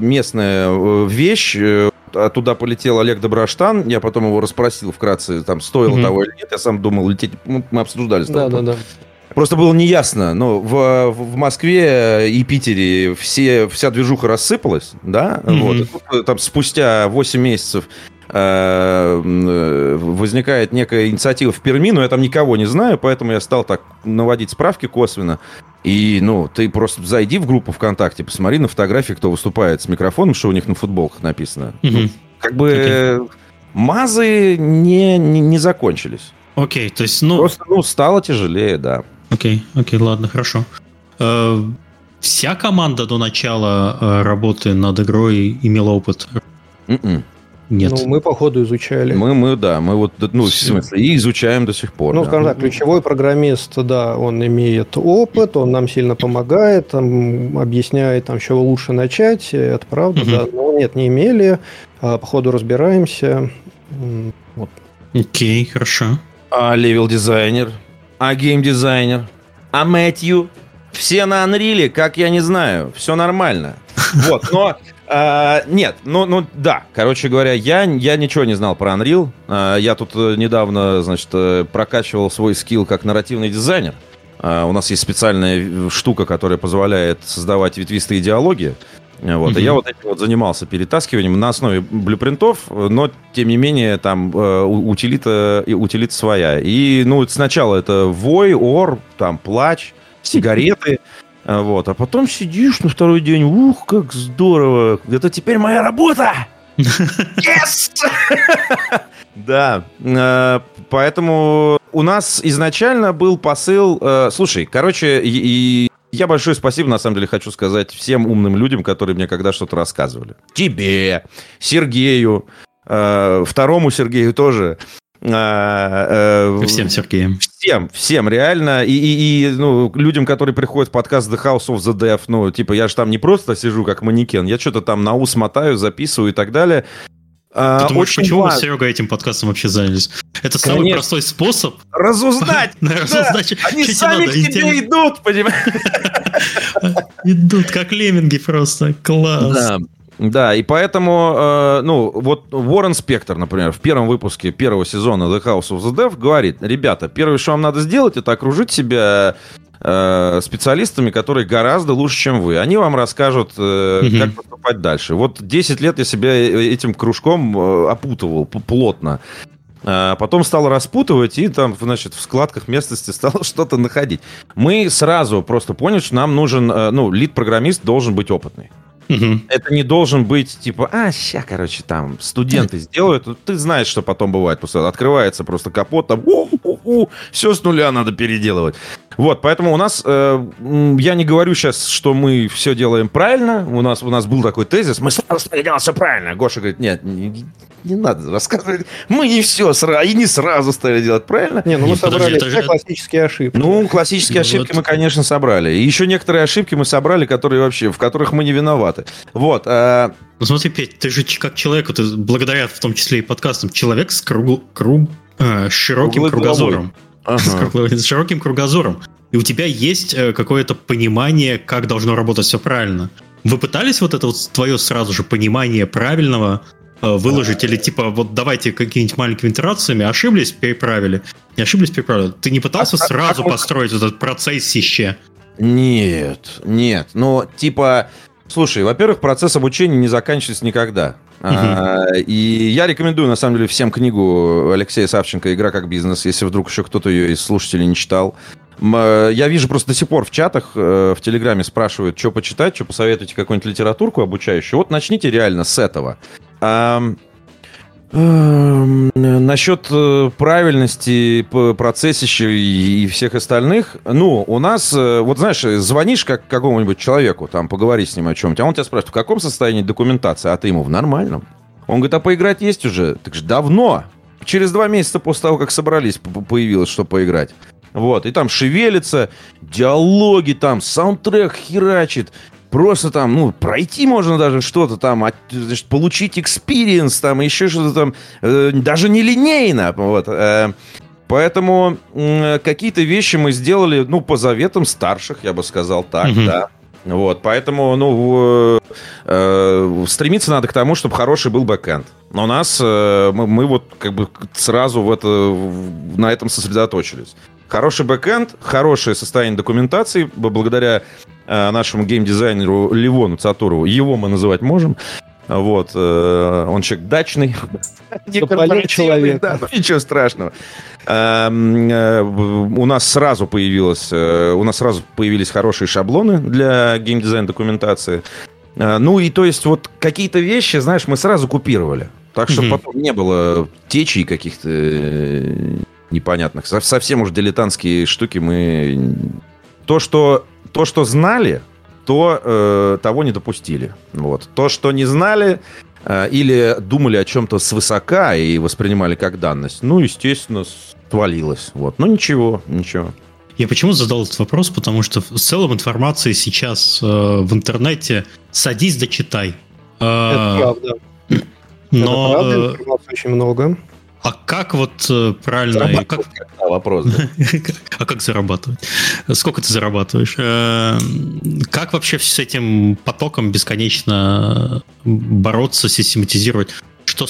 местная э, вещь, туда полетел Олег Доброштан, я потом его расспросил вкратце, там, стоило mm-hmm. того или нет, я сам думал лететь, мы обсуждали. Да, да, да. Просто было неясно, но в, в Москве и Питере все, вся движуха рассыпалась, да, mm-hmm. вот, и тут, там спустя 8 месяцев Э, возникает некая инициатива в Перми, но я там никого не знаю, поэтому я стал так наводить справки косвенно. И, ну, ты просто зайди в группу ВКонтакте, посмотри на фотографии, кто выступает с микрофоном, что у них на футболках написано. Mm-hmm. Ну, как бы okay. мазы не, не, не закончились. Окей, okay, то есть, ну... Просто, ну, стало тяжелее, да. Окей, okay, окей, okay, ладно, хорошо. Э, вся команда до начала э, работы над игрой имела опыт? Mm-mm. М-м. Нет. Ну, мы, походу, изучали. Мы, мы, да, мы вот, ну, в смысле, и изучаем до сих пор. Ну, да. скажем так, ключевой программист, да, он имеет опыт, он нам сильно помогает, там, объясняет, там, с чего лучше начать, это правда, угу. да. Но нет, не имели, а, по ходу разбираемся. Вот. Окей, хорошо. А левел-дизайнер? А гейм-дизайнер? А Мэтью? Все на Unreal, как я не знаю, все нормально. <laughs> Вот, но а, нет, ну, ну да, короче говоря, я, я ничего не знал про Unreal. А, я тут э, недавно, значит, э, прокачивал свой скилл как нарративный дизайнер. А, у нас есть специальная штука, которая позволяет создавать ветвистые диалоги. Вот. Mm-hmm. И я вот этим вот занимался перетаскиванием на основе блюпринтов, но тем не менее там э, утилита, утилита своя. И ну сначала это вой, ор, там плач, сигареты. А, вот. А потом сидишь на второй день, ух, как здорово, это теперь моя работа! Yes! <laughs> Да, а, поэтому у нас изначально был посыл... Э, слушай, короче, и я большое спасибо, на самом деле, хочу сказать всем умным людям, которые мне когда что-то рассказывали. Тебе, Сергею, э, второму Сергею тоже. А, э, всем Сергеем. Всем, всем, реально. И, и, и ну, людям, которые приходят в подкаст The House of the Deaf, ну, типа, я же там не просто сижу как манекен, я что-то там на ус мотаю, записываю и так далее. А, Ты думаешь, почему важно. мы с Серегой этим подкастом вообще занялись? Это самый Конечно. простой способ разузнать. <laughs> разузнать Они сами к тебе идут, понимаешь? <laughs> Идут, как лемминги просто. Класс. Да. Да, и поэтому, э, ну, вот Уоррен Спектор, например, в первом выпуске первого сезона The House of the Dev говорит, ребята, первое, что вам надо сделать, это окружить себя э, специалистами, которые гораздо лучше, чем вы. Они вам расскажут, э, как поступать дальше. Вот 10 лет я себя э, этим кружком э, опутывал плотно. А потом стал распутывать и там, значит, в складках местности <laughs> стал что-то находить. Мы сразу просто поняли, что нам нужен, э, ну, лид-программист должен быть опытный. Угу. Это не должен быть типа, а, ща, короче, там студенты сделают. Ты знаешь, что потом бывает. Просто открывается просто капот, там, у-у-у, все с нуля надо переделывать. Вот, поэтому у нас, э, я не говорю сейчас, что мы все делаем правильно. У нас, у нас был такой тезис, мы сразу делать все правильно. Гоша говорит, нет, не, не надо рассказывать. Мы не все сразу, и не сразу стали делать правильно. Не, ну мы собрали все классические ошибки. Ну, классические ошибки вот. мы, конечно, собрали. И еще некоторые ошибки мы собрали, которые вообще, в которых мы не виноваты. Вот. Э, ну смотри, Петь, ты же как человек, ты благодаря в том числе и подкастам, человек с круг, круг, э, широким кругозором. Ага. С широким кругозором. И у тебя есть э, какое-то понимание, как должно работать все правильно. Вы пытались вот это вот твое сразу же понимание правильного э, выложить? Или типа, вот давайте какими-нибудь маленькими итерациями, ошиблись, переправили. Не ошиблись, переправили. Ты не пытался а, а сразу а, построить а, этот процесс еще? Нет, нет. Ну, типа, слушай, во-первых, процесс обучения не заканчивается никогда. А, и я рекомендую, на самом деле, всем книгу Алексея Савченко «Игра как бизнес», если вдруг еще кто-то ее из слушателей не читал. Э, я вижу просто до сих пор в чатах, э, в Телеграме спрашивают, что почитать, что посоветуете, какую-нибудь литературку обучающую. Вот начните реально с этого. Насчет э, правильности процессища и всех остальных, ну, у нас, вот знаешь, звонишь как какому-нибудь человеку, там, поговори с ним о чем-то, а он тебя спрашивает, в каком состоянии документация, а ты ему в нормальном. Он говорит, а поиграть есть уже? Так же давно. Через два месяца после того, как собрались, появилось, что поиграть. Вот, и там шевелится, диалоги там, саундтрек херачит, просто там, ну, пройти можно даже что-то там, значит, получить experience там, еще что-то там, э, даже не линейно, вот. Э, поэтому э, какие-то вещи мы сделали, ну, по заветам старших, я бы сказал так, mm-hmm. да. Вот, поэтому, ну, э, стремиться надо к тому, чтобы хороший был бэкэнд. Но у нас э, мы, мы вот как бы сразу в это, в, на этом сосредоточились. Хороший бэкэнд, хорошее состояние документации, благодаря э, нашему геймдизайнеру Ливону Цатурову. Его мы называть можем. Вот, э, он человек дачный, <laughs> не человек. Да, ничего страшного. Эм, э, у нас сразу появилось, э, у нас сразу появились хорошие шаблоны для геймдизайн документации. Э, ну и то есть вот какие-то вещи, знаешь, мы сразу купировали. Так что mm-hmm. потом не было течей каких-то непонятных. Совсем уж дилетантские штуки мы... То, что, то, что знали, то э, того не допустили. Вот. То, что не знали э, или думали о чем-то свысока и воспринимали как данность, ну, естественно, свалилось. Вот. Ну, ничего, ничего. Я почему задал этот вопрос? Потому что в целом информации сейчас э, в интернете садись, дочитай. Э, Это правда. Но, Это правда, информации очень много. А как вот э, правильно... Как... А, вопрос. Да. <laughs> а как зарабатывать? Сколько ты зарабатываешь? Э, как вообще с этим потоком бесконечно бороться, систематизировать? Что,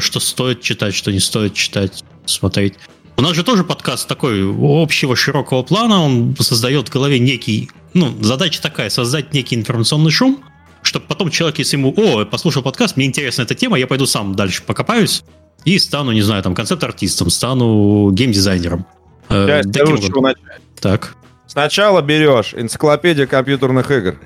что стоит читать, что не стоит читать, смотреть? У нас же тоже подкаст такой общего широкого плана, он создает в голове некий... Ну, задача такая, создать некий информационный шум, чтобы потом человек, если ему, о, послушал подкаст, мне интересна эта тема, я пойду сам дальше покопаюсь, и стану, не знаю, там, концепт-артистом, стану геймдизайнером. Э, я скажу, чего начать. Так. Сначала берешь энциклопедия компьютерных игр.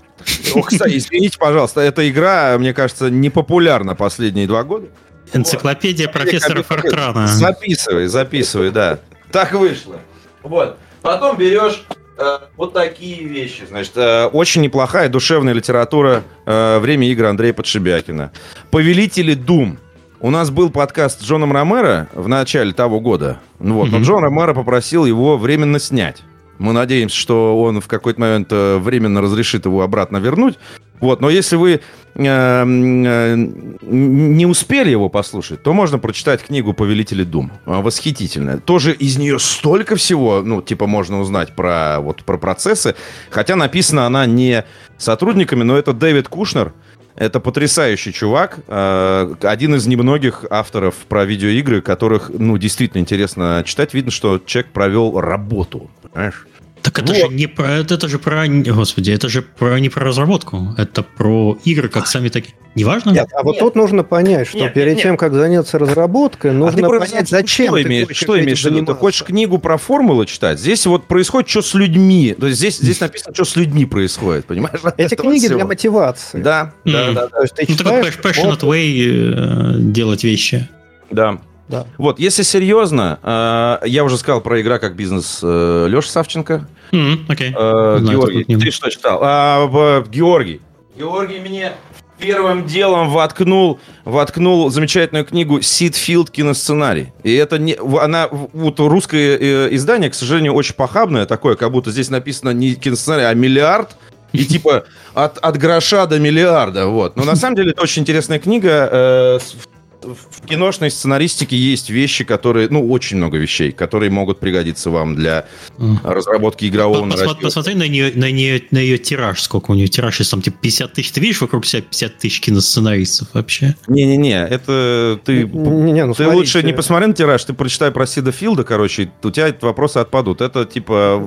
О, кстати, извините, пожалуйста, эта игра, мне кажется, не популярна последние два года. Энциклопедия вот. профессора Фортрана. Записывай, записывай, да. Так вышло. Вот. Потом берешь э, вот такие вещи. Значит, э, очень неплохая душевная литература э, «Время игр» Андрея Подшибякина. «Повелители Дум». У нас был подкаст с Джоном Ромеро в начале того года. Ну вот, но Джон Ромеро попросил его временно снять. Мы надеемся, что он в какой-то момент э, временно разрешит его обратно вернуть. Вот, но если вы э, э, не успели его послушать, то можно прочитать книгу «Повелители Дум». Восхитительная. Тоже из нее столько всего, ну, типа, можно узнать про, вот, про процессы. Хотя написана она не сотрудниками, но это Дэвид Кушнер – это потрясающий чувак, э, один из немногих авторов про видеоигры, которых, ну, действительно интересно читать. Видно, что человек провел работу, понимаешь? Так это вот. же не про, это же про, господи, это же про не про разработку, это про игры как сами такие. Неважно? Нет, а вот нет. тут нужно понять, что нет, перед нет, тем, как заняться разработкой, нужно а понять, зачем что ты имеешь, хочешь Что имеешь в виду? Ты хочешь книгу про формулы читать? Здесь вот происходит, что с людьми. То есть здесь, здесь написано, что с людьми происходит, понимаешь? Эти Это книги для мотивации. Да, да, да. То есть ты ну, читаешь... такой passionate way э, делать вещи. Да. Да. Вот, если серьезно, э, я уже сказал про игра как бизнес э, Леша Савченко. Mm, okay. э, Георгий, ты что читал? А, Георгий. Георгий мне первым делом воткнул, воткнул замечательную книгу Сидфилд киносценарий. И это не, она, вот русское э, издание, к сожалению, очень похабное такое, как будто здесь написано не киносценарий, а миллиард. И <laughs> типа от, от гроша до миллиарда, вот. Но на самом деле это очень интересная книга э, в киношной сценаристике есть вещи, которые, ну, очень много вещей, которые могут пригодиться вам для разработки игрового Пос, нарратива. Посмотри на нее, на, нее, на ее тираж, сколько у нее тираж, если там типа 50 тысяч. Ты видишь вокруг себя 50 тысяч киносценаристов вообще? Не-не-не, это ты, не, не, ну, ты лучше не посмотри на тираж, ты прочитай про Сида Филда, короче, у тебя вопросы отпадут. Это типа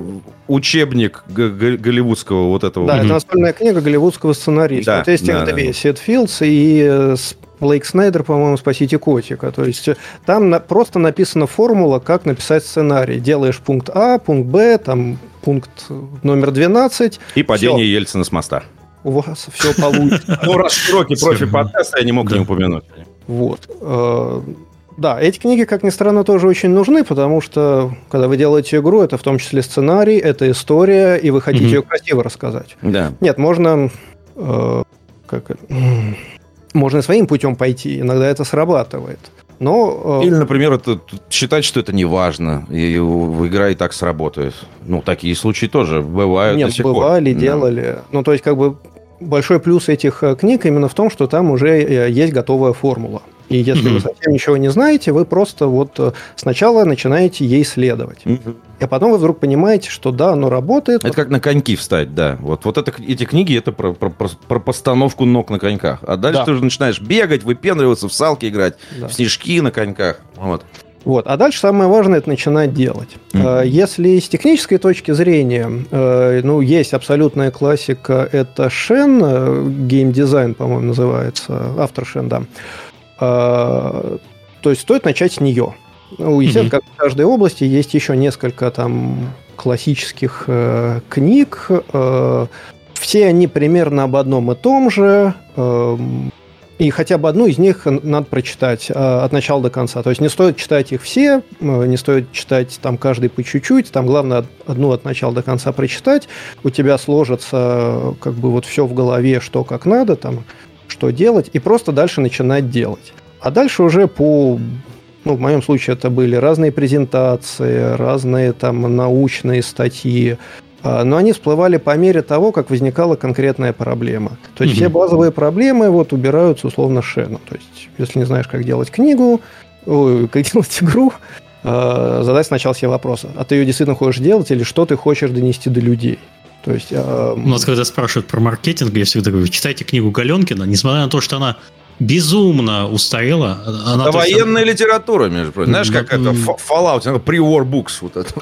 учебник голливудского вот этого. Да, mm-hmm. это настольная книга голливудского сценариста. Да, вот есть да, да. Сид Филдс и Блейк Снайдер, по-моему, «Спасите котика». То есть э, там на, просто написана формула, как написать сценарий. Делаешь пункт А, пункт Б, там пункт номер 12. И падение все. Ельцина с моста. У вас все получится. <laughs> Ну, раз широкий профиль подкаста, я не мог не упомянуть. Вот. Э, да, эти книги, как ни странно, тоже очень нужны, потому что, когда вы делаете игру, это в том числе сценарий, это история, и вы хотите ее красиво рассказать. Да. Нет, можно... Э, как можно своим путем пойти, иногда это срабатывает. Но, э, Или, например, это, считать, что это не важно, и игра и так сработает. Ну, такие случаи тоже бывают Нет, до сих бывали, пор. делали. Да. Ну, то есть, как бы, большой плюс этих э, книг именно в том, что там уже э, есть готовая формула. И если mm-hmm. вы совсем ничего не знаете, вы просто вот э, сначала начинаете ей следовать. Mm-hmm. А потом вы вдруг понимаете, что да, оно работает. Это как на коньки встать, да. Вот, вот это, эти книги это про, про, про, про постановку ног на коньках. А дальше да. ты уже начинаешь бегать, выпендриваться, в салки играть, да. в снежки на коньках. Вот. Вот. А дальше самое важное это начинать делать. Mm-hmm. Если с технической точки зрения, э, ну, есть абсолютная классика, это Шен, геймдизайн, по-моему, называется, автор Шен, да. А, то есть стоит начать с нее. Ну, естественно, mm-hmm. как в каждой области есть еще несколько там классических э, книг. Э, все они примерно об одном и том же. Э, и хотя бы одну из них надо прочитать э, от начала до конца. То есть не стоит читать их все, э, не стоит читать там каждый по чуть-чуть. Там главное одну от начала до конца прочитать. У тебя сложится э, как бы вот все в голове, что как надо, там, что делать, и просто дальше начинать делать. А дальше уже по ну, в моем случае это были разные презентации, разные там научные статьи, а, но они всплывали по мере того, как возникала конкретная проблема. То есть mm-hmm. все базовые проблемы вот убираются условно шену. То есть если не знаешь, как делать книгу, ой, как <laughs> делать игру, э, задай сначала себе вопрос, а ты ее действительно хочешь делать или что ты хочешь донести до людей? То есть, э, У нас когда спрашивают про маркетинг, я всегда говорю, читайте книгу Галенкина, несмотря на то, что она безумно устарела. Она, это военная есть, литература, между прочим. Знаешь, как это Fallout, pre-war books. Вот это.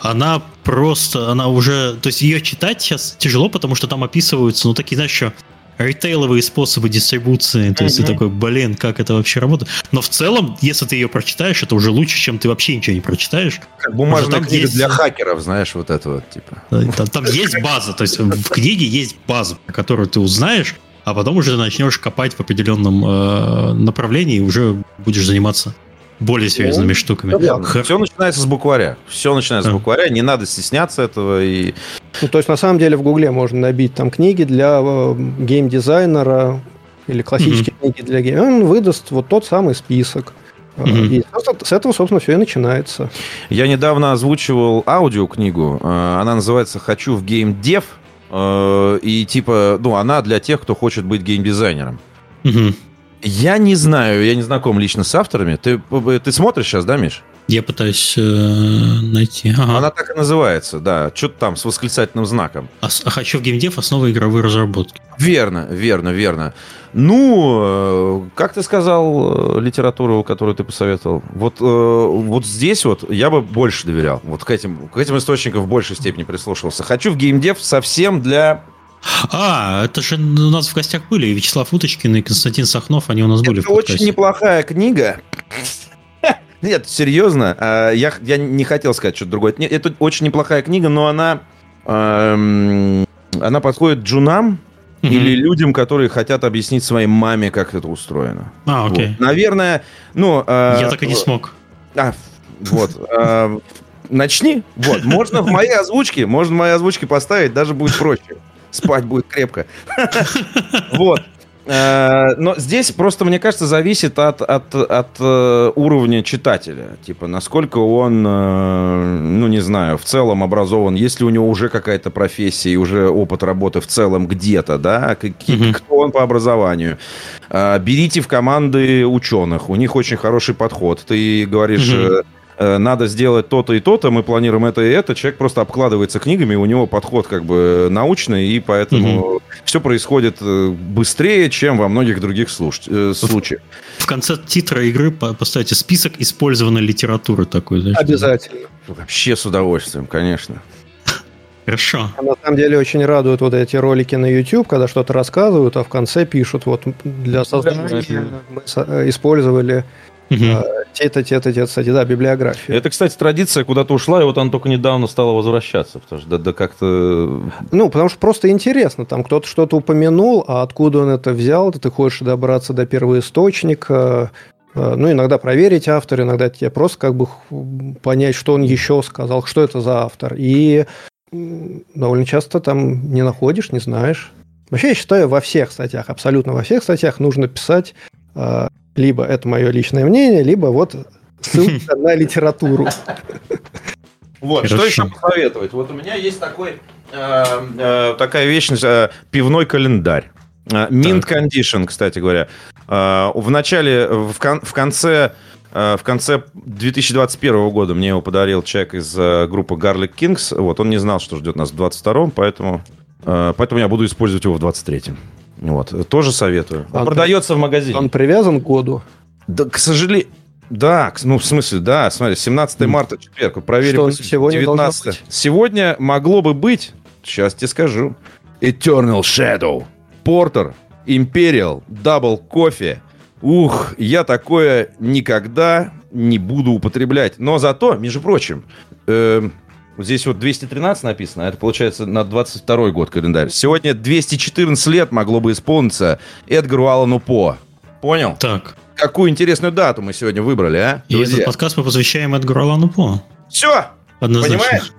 Она просто, она уже... То есть ее читать сейчас тяжело, потому что там описываются, ну, такие, знаешь, еще ритейловые способы дистрибуции. То есть ты такой, блин, как это вообще работает. Но в целом, если ты ее прочитаешь, это уже лучше, чем ты вообще ничего не прочитаешь. Как бумажная книга есть... для хакеров, знаешь, вот это вот, типа. Там, там есть база, то есть в книге есть база, которую ты узнаешь, а потом уже начнешь копать в определенном э, направлении и уже будешь заниматься более серьезными ну, штуками. Да, Все начинается с букваря. Все начинается а. с букваря. Не надо стесняться этого. И... Ну, то есть, на самом деле, в Гугле можно набить там книги для э, геймдизайнера или классические mm-hmm. книги для геймера. Он выдаст вот тот самый список. Mm-hmm. И с этого, собственно, все и начинается. Я недавно озвучивал аудиокнигу. Э, она называется «Хочу в геймдев». И типа, ну, она для тех, кто хочет быть геймдизайнером. Угу. Я не знаю, я не знаком лично с авторами. Ты, ты смотришь сейчас, да, Миш? Я пытаюсь э, найти. Ага. Она так и называется, да. Что-то там с восклицательным знаком. А, а хочу в геймдев основы игровой разработки. Верно, верно, верно. Ну, э, как ты сказал, э, литературу, которую ты посоветовал, вот, э, вот здесь вот я бы больше доверял. Вот к этим, к этим источникам в большей степени прислушивался. Хочу в геймдев совсем для а, это же у нас в гостях были и Вячеслав Уточкин, и Константин Сахнов, они у нас были это в подкасте. очень неплохая книга. <laughs> Нет, серьезно, а, я, я не хотел сказать что-то другое. Это очень неплохая книга, но она, эм, она подходит джунам mm-hmm. или людям, которые хотят объяснить своей маме, как это устроено. А, окей. Вот. Наверное, ну... Э, я так и не смог. А, вот. Э, начни. Вот. Можно в моей озвучке, можно в моей озвучке поставить, даже будет проще. Спать будет крепко. <laughs> Вот. Э, но здесь просто, мне кажется, зависит от, от, от э, уровня читателя. Типа, насколько он, э, ну, не знаю, в целом образован, есть ли у него уже какая-то профессия и уже опыт работы в целом где-то, да, mm-hmm. кто он по образованию. Берите в команды ученых, у них очень хороший подход. Ты говоришь... Mm-hmm надо сделать то-то и то-то, мы планируем это и это, человек просто обкладывается книгами, у него подход как бы научный, и поэтому угу. все происходит э, быстрее, чем во многих других случ... Э, случаях. В конце титра игры поставьте список использованной литературы такой. Знаешь, Обязательно. Вообще с удовольствием, конечно. Хорошо. А на самом деле очень радуют вот эти ролики на YouTube, когда что-то рассказывают, а в конце пишут, вот для создания мы использовали Угу. Те-то, те-то, те кстати, да, библиография. Это, кстати, традиция куда-то ушла, и вот она только недавно стала возвращаться, потому что да, да как-то... Ну, потому что просто интересно, там кто-то что-то упомянул, а откуда он это взял, ты хочешь добраться до первоисточника, э, ну, иногда проверить автора, иногда тебе просто как бы понять, что он еще сказал, что это за автор. И довольно часто там не находишь, не знаешь. Вообще, я считаю, во всех статьях, абсолютно во всех статьях нужно писать э, либо это мое личное мнение, либо вот ссылка на литературу. Вот, что еще посоветовать? Вот у меня есть такой, э, э, такая вещь, э, пивной календарь. Mint Condition, кстати говоря. В начале, в, кон, в конце в конце 2021 года мне его подарил человек из группы Garlic Kings. Вот, он не знал, что ждет нас в 22 поэтому, поэтому я буду использовать его в 23-м. Вот, тоже советую. Он продается в магазине. Он привязан к году? Да, к сожалению... Да, ну, в смысле, да, смотри, 17 mm. марта, четверг, проверим. Что сегодня 19 Сегодня могло бы быть, сейчас тебе скажу, Eternal Shadow, Porter, Imperial, Double Coffee. Ух, я такое никогда не буду употреблять. Но зато, между прочим, э, здесь вот 213 написано, а это получается на 22 год календарь. Сегодня 214 лет могло бы исполниться Эдгару Аллану По. Понял? Так. Какую интересную дату мы сегодня выбрали, а? И друзья? этот подкаст мы посвящаем Эдгару Аллану По. Все! Однозначно. Понимаешь?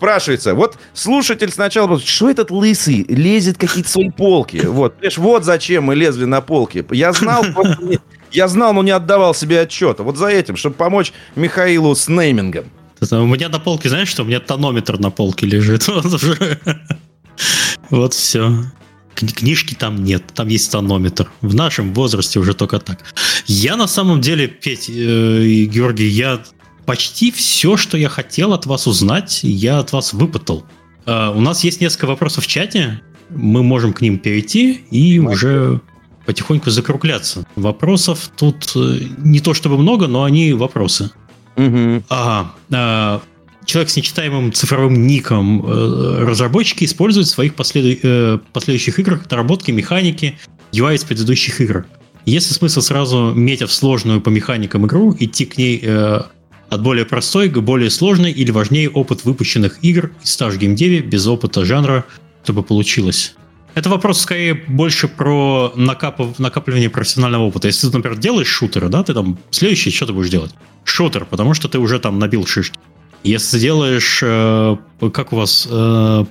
спрашивается, вот слушатель сначала, что этот лысый лезет какие-то свои полки? Вот, понимаешь, вот зачем мы лезли на полки. Я знал, я знал, но не отдавал себе отчета. Вот за этим, чтобы помочь Михаилу с неймингом. У меня на полке, знаешь что? У меня тонометр на полке лежит. <laughs> Вот все. Книжки там нет, там есть тонометр. В нашем возрасте уже только так. Я на самом деле, Петь э, и Георгий, я почти все, что я хотел от вас узнать, я от вас выпытал. Uh, у нас есть несколько вопросов в чате, мы можем к ним перейти и уже потихоньку закругляться. Вопросов тут э, не то чтобы много, но они вопросы. Угу. Ага. Uh, человек с нечитаемым цифровым ником uh, разработчики используют в своих послед... последующих играх доработки механики UI из предыдущих игр. Есть ли смысл сразу, метя в сложную по механикам игру, идти к ней от более простой к более сложной или важнее опыт выпущенных игр и стаж геймдеве без опыта жанра, чтобы получилось? Это вопрос скорее больше про накап... накапливание профессионального опыта. Если ты, например, делаешь шутеры, да, ты там следующее, что ты будешь делать? Шутер, потому что ты уже там набил шишки. Если делаешь, э, как у вас, э,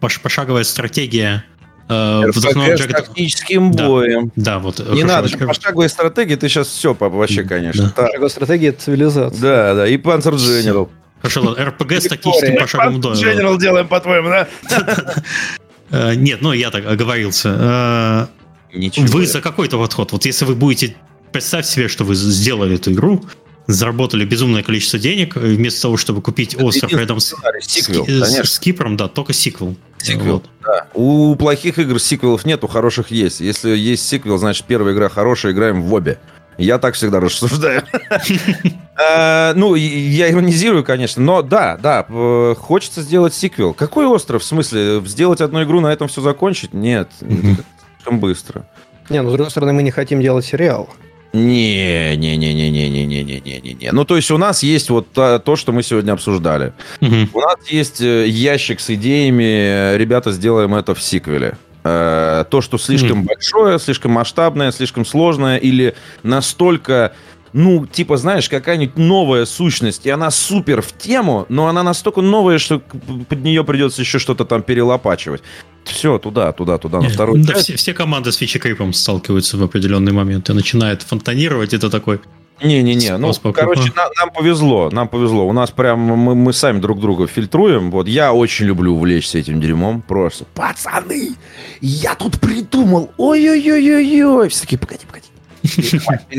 пошаговая стратегия Э, РПГ с тактическим боем. Да, да вот. Не надо, пошаговая стратегия, ты сейчас все вообще, конечно. Да. Пошаговая стратегия — это цивилизация. Да, да, и Panzer General. Хорошо, ладно, РПГ с тактическим пошаговым боем. General делаем, по-твоему, да? <laughs> Э, нет, ну я так оговорился. Э, Ничего. Вы за какой-то подход. Вот если вы будете... Представь себе, что вы сделали эту игру, заработали безумное количество денег, вместо того, чтобы купить остров рядом с, сиквел, с, с Кипром, да, только сиквел. Сиквел, вот. да. У плохих игр сиквелов нет, у хороших есть. Если есть сиквел, значит первая игра хорошая, играем в обе. Я так всегда рассуждаю. А, <laughs> ну, я иронизирую, конечно, но да, да, хочется сделать сиквел. Какой остров? В смысле, сделать одну игру, на этом все закончить? Нет, слишком быстро. Не, ну, с другой стороны, мы не хотим делать сериал. Не, не, не, не, не, не, не, не, не, не, не. Ну, то есть у нас есть вот то, что мы сегодня обсуждали. Угу. У нас есть э, ящик с идеями, ребята, сделаем это в сиквеле. Э, то, что слишком mm. большое, слишком масштабное, слишком сложное или настолько ну, типа, знаешь, какая-нибудь новая сущность, и она супер в тему, но она настолько новая, что под нее придется еще что-то там перелопачивать. Все, туда, туда, туда, на второй Да, все, все команды с фичекрипом сталкиваются в определенный момент и начинают фонтанировать. Это такой не-не-не, ну, короче, нам, нам повезло, нам повезло. У нас прям, мы, мы сами друг друга фильтруем. Вот я очень люблю увлечься этим дерьмом. Просто, пацаны, я тут придумал, ой-ой-ой-ой-ой. Все таки погоди, погоди.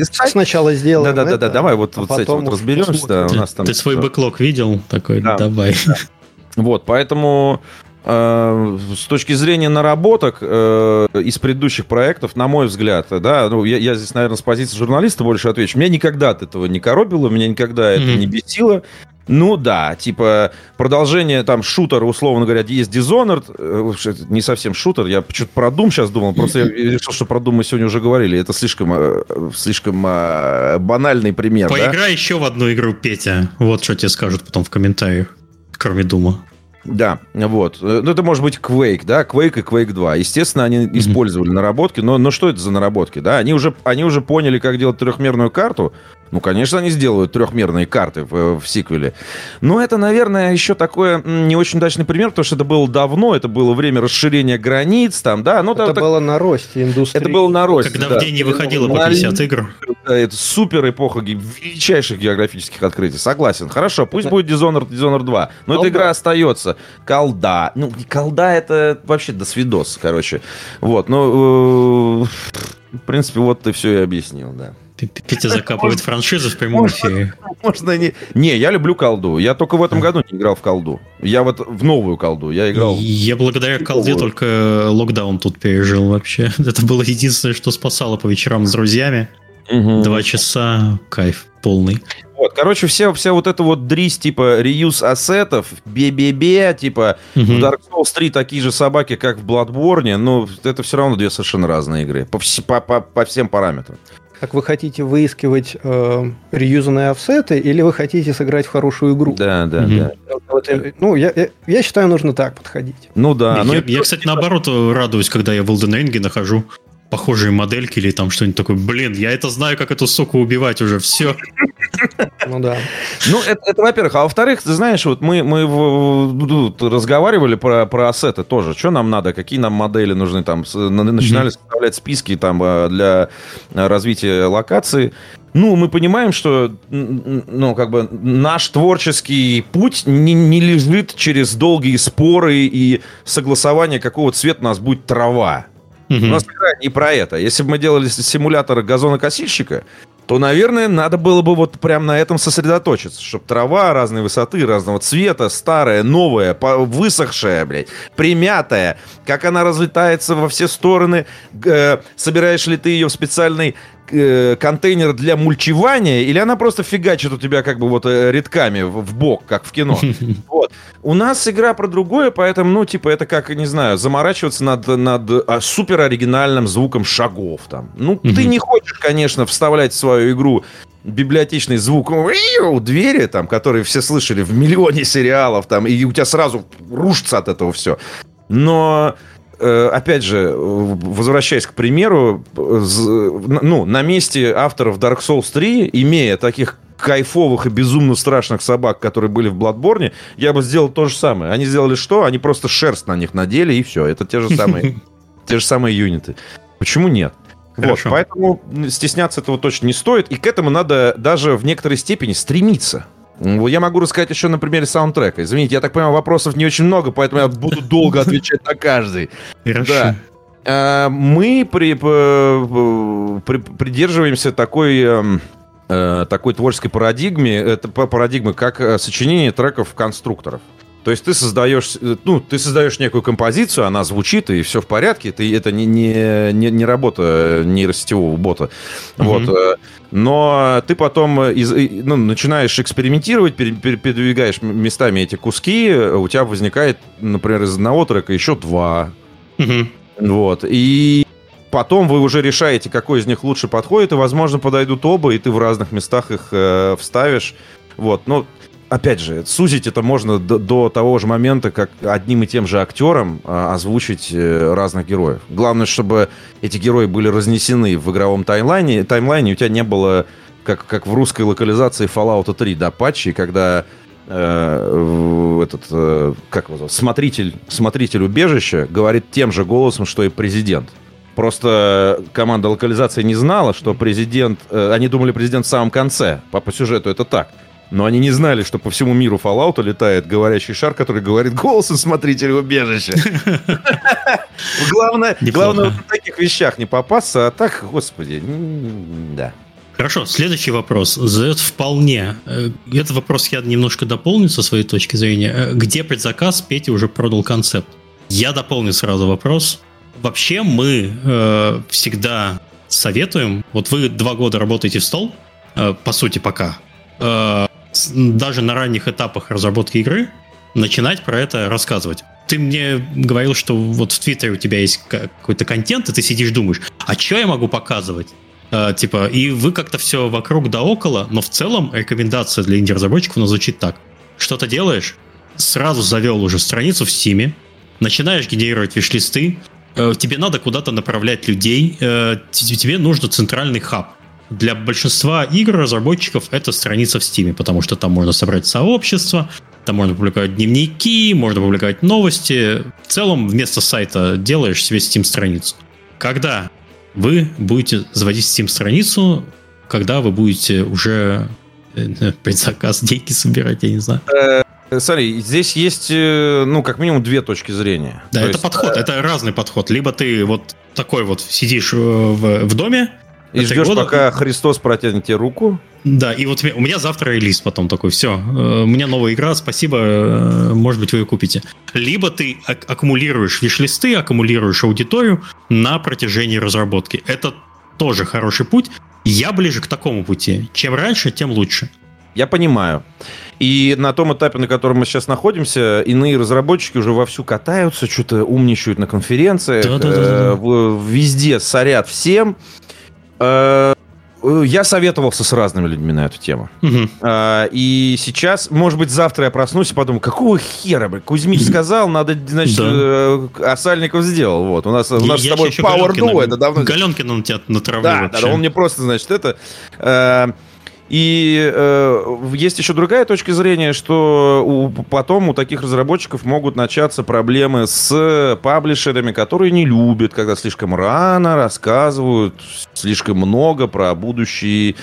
Сначала сделаем Да, да, да, давай вот, вот с этим вот разберемся. Да, у нас там ты свой бэклог видел? Такой, давай. Вот, поэтому с точки зрения наработок э, из предыдущих проектов, на мой взгляд, да, ну, я, я здесь, наверное, с позиции журналиста больше отвечу. Меня никогда от этого не коробило, меня никогда mm-hmm. это не бесило. Ну да, типа продолжение там шутера, условно говоря, есть Dishonored, э, не совсем шутер, я что-то про Doom сейчас думал, просто я решил, что про Doom мы сегодня уже говорили, это слишком, э, слишком банальный пример. Поиграй да? еще в одну игру, Петя, вот что тебе скажут потом в комментариях, кроме Дума. Да, вот. Ну, это может быть Quake, да, Quake и Quake 2. Естественно, они mm-hmm. использовали наработки, но, но что это за наработки, да? Они уже, они уже поняли, как делать трехмерную карту. Ну, конечно, они сделают трехмерные карты в, в сиквеле. Но это, наверное, еще такой не очень удачный пример, потому что это было давно, это было время расширения границ, там, да. Ну, это там, было так... на росте индустрии. Это было на росте, Когда да. в день не выходило по 50 игр. это, это супер эпоха величайших географических открытий. Согласен. Хорошо, пусть это... будет Dishonored, Dishonored 2. Но колда. эта игра остается. Колда. Ну, колда это вообще до свидос, короче. Вот, ну, э, в принципе, вот ты все и объяснил, да. Петя закапывает франшизу в прямом эфире. <laughs> Можно не... Не, я люблю колду. Я только в этом году не играл в колду. Я вот в новую колду. Я играл... Я благодаря колде только локдаун тут пережил вообще. <laughs> Это было единственное, что спасало по вечерам с друзьями. Два часа, кайф полный. Вот, короче, вся, вся вот эта вот дрись, типа, реюз ассетов, бе-бе-бе, типа, угу. в Dark Souls 3 такие же собаки, как в Bloodborne, но это все равно две совершенно разные игры по, по, по, по всем параметрам. Так вы хотите выискивать э, реюзанные офсеты или вы хотите сыграть в хорошую игру? Да, да, угу. да. Вот, ну, я, я, я считаю, нужно так подходить. Ну да. Я, ну, я, я, кстати, наоборот радуюсь, когда я в Elden Ring нахожу похожие модельки или там что-нибудь такое. Блин, я это знаю, как эту суку убивать уже, все. Ну да. Ну, это, это во-первых. А во-вторых, ты знаешь, вот мы, мы в, тут разговаривали про, про ассеты тоже. Что нам надо, какие нам модели нужны там. Начинали mm-hmm. составлять списки там э, для развития локации. Ну, мы понимаем, что ну, как бы наш творческий путь не, не лежит через долгие споры и согласование, какого цвета у нас будет трава. Угу. У нас игра не про это. Если бы мы делали симулятор газонокосильщика, то, наверное, надо было бы вот прям на этом сосредоточиться, чтобы трава разной высоты, разного цвета, старая, новая, высохшая, блядь, примятая, как она разлетается во все стороны, э, собираешь ли ты ее в специальный э, контейнер для мульчевания, или она просто фигачит у тебя как бы вот э, редками в, в бок, как в кино. <laughs> Вот. У нас игра про другое, поэтому, ну, типа, это как, не знаю, заморачиваться над, над а, супер оригинальным звуком шагов там. Ну, ты не хочешь, конечно, вставлять в свою игру библиотечный звук у двери, там, который все слышали в миллионе сериалов, там, и у тебя сразу рушится от этого все. Но опять же, возвращаясь к примеру, ну, на месте авторов Dark Souls 3, имея таких кайфовых и безумно страшных собак, которые были в Bloodborne, я бы сделал то же самое. Они сделали что? Они просто шерсть на них надели, и все. Это те же самые, <laughs> те же самые юниты. Почему нет? Вот, поэтому стесняться этого точно не стоит, и к этому надо даже в некоторой степени стремиться. Я могу рассказать еще на примере саундтрека. Извините, я так понимаю, вопросов не очень много, поэтому я буду долго <laughs> отвечать на каждый. Хорошо. Да. А, мы при, при, придерживаемся такой эм, э, такой творческой парадигме, это парадигмы как э, сочинение треков конструкторов. То есть ты создаешь, э, ну, ты создаешь некую композицию, она звучит, и все в порядке. Ты, это не, не, не, не работа нейросетевого бота. Mm-hmm. Вот. Но ты потом из, ну, начинаешь экспериментировать, передвигаешь местами эти куски, у тебя возникает, например, из одного трека еще два. Угу. Вот. И потом вы уже решаете, какой из них лучше подходит, и, возможно, подойдут оба, и ты в разных местах их э, вставишь. Вот. Но опять же, сузить это можно до, до того же момента, как одним и тем же актером а, озвучить э, разных героев. Главное, чтобы эти герои были разнесены в игровом таймлайне, таймлайне у тебя не было, как, как в русской локализации Fallout 3, да, патчи, когда э, этот, э, как его зовут, смотритель, смотритель убежища говорит тем же голосом, что и президент. Просто команда локализации не знала, что президент... Они думали, президент в самом конце. По, по сюжету это так. Но они не знали, что по всему миру Fallout летает говорящий шар, который говорит голосом смотрителя убежища. <laughs> Главное, главное в таких вещах не попасться, а так, господи, да. Хорошо, следующий вопрос задает вполне. Э, этот вопрос я немножко дополню со своей точки зрения. Э, где предзаказ Петя уже продал концепт? Я дополню сразу вопрос. Вообще мы э, всегда советуем, вот вы два года работаете в стол, э, по сути пока, э, даже на ранних этапах разработки игры начинать про это рассказывать. Ты мне говорил, что вот в Твиттере у тебя есть какой-то контент, и ты сидишь думаешь, а что я могу показывать? Uh, типа, и вы как-то все вокруг да около, но в целом рекомендация для инди-разработчиков она звучит так. Что-то делаешь, сразу завел уже страницу в Steam, начинаешь генерировать виш-листы, uh, тебе надо куда-то направлять людей, uh, тебе нужно центральный хаб для большинства игр разработчиков это страница в Steam, потому что там можно собрать сообщество, там можно публиковать дневники, можно публиковать новости. В целом, вместо сайта делаешь себе Steam-страницу. Когда вы будете заводить Steam-страницу, когда вы будете уже э, <laughs> предзаказ деньги собирать, я не знаю. Смотри, здесь есть, ну, как минимум две точки зрения. Да, То это есть... подход, это разный подход. Либо ты вот такой вот сидишь в, в доме, и ждешь, года... пока Христос протянет тебе руку. Да, и вот у меня завтра релиз потом такой, все, э, у меня новая игра, спасибо, э, может быть, вы ее купите. Либо ты аккумулируешь виш-листы, аккумулируешь аудиторию на протяжении разработки. Это тоже хороший путь. Я ближе к такому пути. Чем раньше, тем лучше. Я понимаю. И на том этапе, на котором мы сейчас находимся, иные разработчики уже вовсю катаются, что-то умничают на конференциях, да, да, да, да. Э, везде сорят всем. Э, я советовался с разными людьми на эту тему. Угу. И сейчас, может быть, завтра я проснусь и подумаю, какого хера, блин, Кузьмич сказал, надо, значит, да. Э, а Сальников сделал. Вот, у нас, у нас я с тобой Power Duo, это давно... Галенкин он тебя натравил Да, да, он мне просто, значит, это... И э, есть еще другая точка зрения, что у, потом у таких разработчиков могут начаться проблемы с паблишерами, которые не любят, когда слишком рано рассказывают слишком много про будущие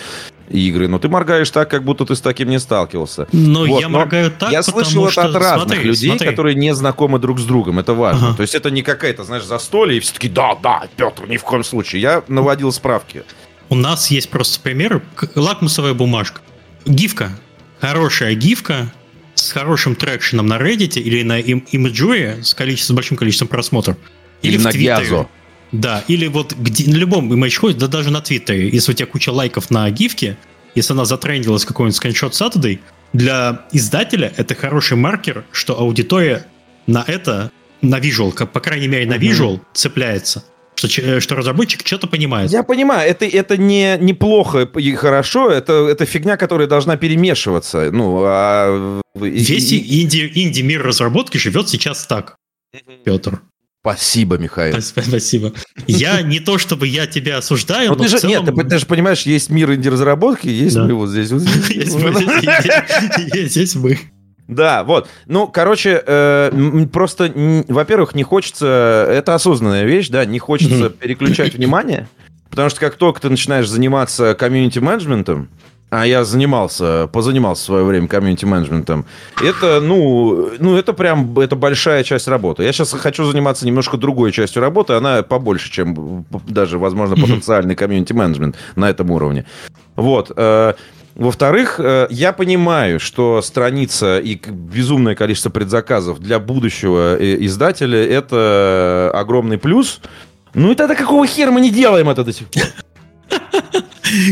игры. Но ты моргаешь так, как будто ты с таким не сталкивался. Но вот. я моргаю так, Я слышал это от разных смотри, людей, смотри. которые не знакомы друг с другом. Это важно. Ага. То есть это не какая-то, знаешь, застолье, и все таки да, да, Петр, ни в коем случае. Я наводил справки. У нас есть просто пример. Лакмусовая бумажка. Гифка. Хорошая гифка с хорошим трекшеном на Reddit или на Imagery с, количеством, с большим количеством просмотров. Или, или в на Твиттере. Да, или вот где, на любом ходе, да даже на Твиттере, если у тебя куча лайков на гифке, если она затрендилась какой-нибудь скриншот Saturday, для издателя это хороший маркер, что аудитория на это, на visual, по крайней мере на visual, цепляется что, что разработчик что-то понимает. Я понимаю, это, это не неплохо и хорошо, это, это фигня, которая должна перемешиваться. Ну, а... Весь инди, инди-мир разработки живет сейчас так, Петр. Спасибо, Михаил. Спасибо. Я <laughs> не то, чтобы я тебя осуждаю, но, но ты же, целом... Нет, ты, ты же понимаешь, есть мир инди-разработки, есть да. мы вот здесь. <laughs> Есть мы, <laughs> здесь мы. Да, вот. Ну, короче, э, просто, во-первых, не хочется... Это осознанная вещь, да, не хочется переключать внимание, потому что как только ты начинаешь заниматься комьюнити-менеджментом, а я занимался, позанимался в свое время комьюнити-менеджментом. Это, ну, ну, это прям, это большая часть работы. Я сейчас хочу заниматься немножко другой частью работы, она побольше, чем даже, возможно, потенциальный комьюнити-менеджмент на этом уровне. Вот. Во-вторых, э, я понимаю, что страница и безумное количество предзаказов для будущего э, издателя – это огромный плюс. Ну и тогда какого хера мы не делаем это до сих пор? <laughs>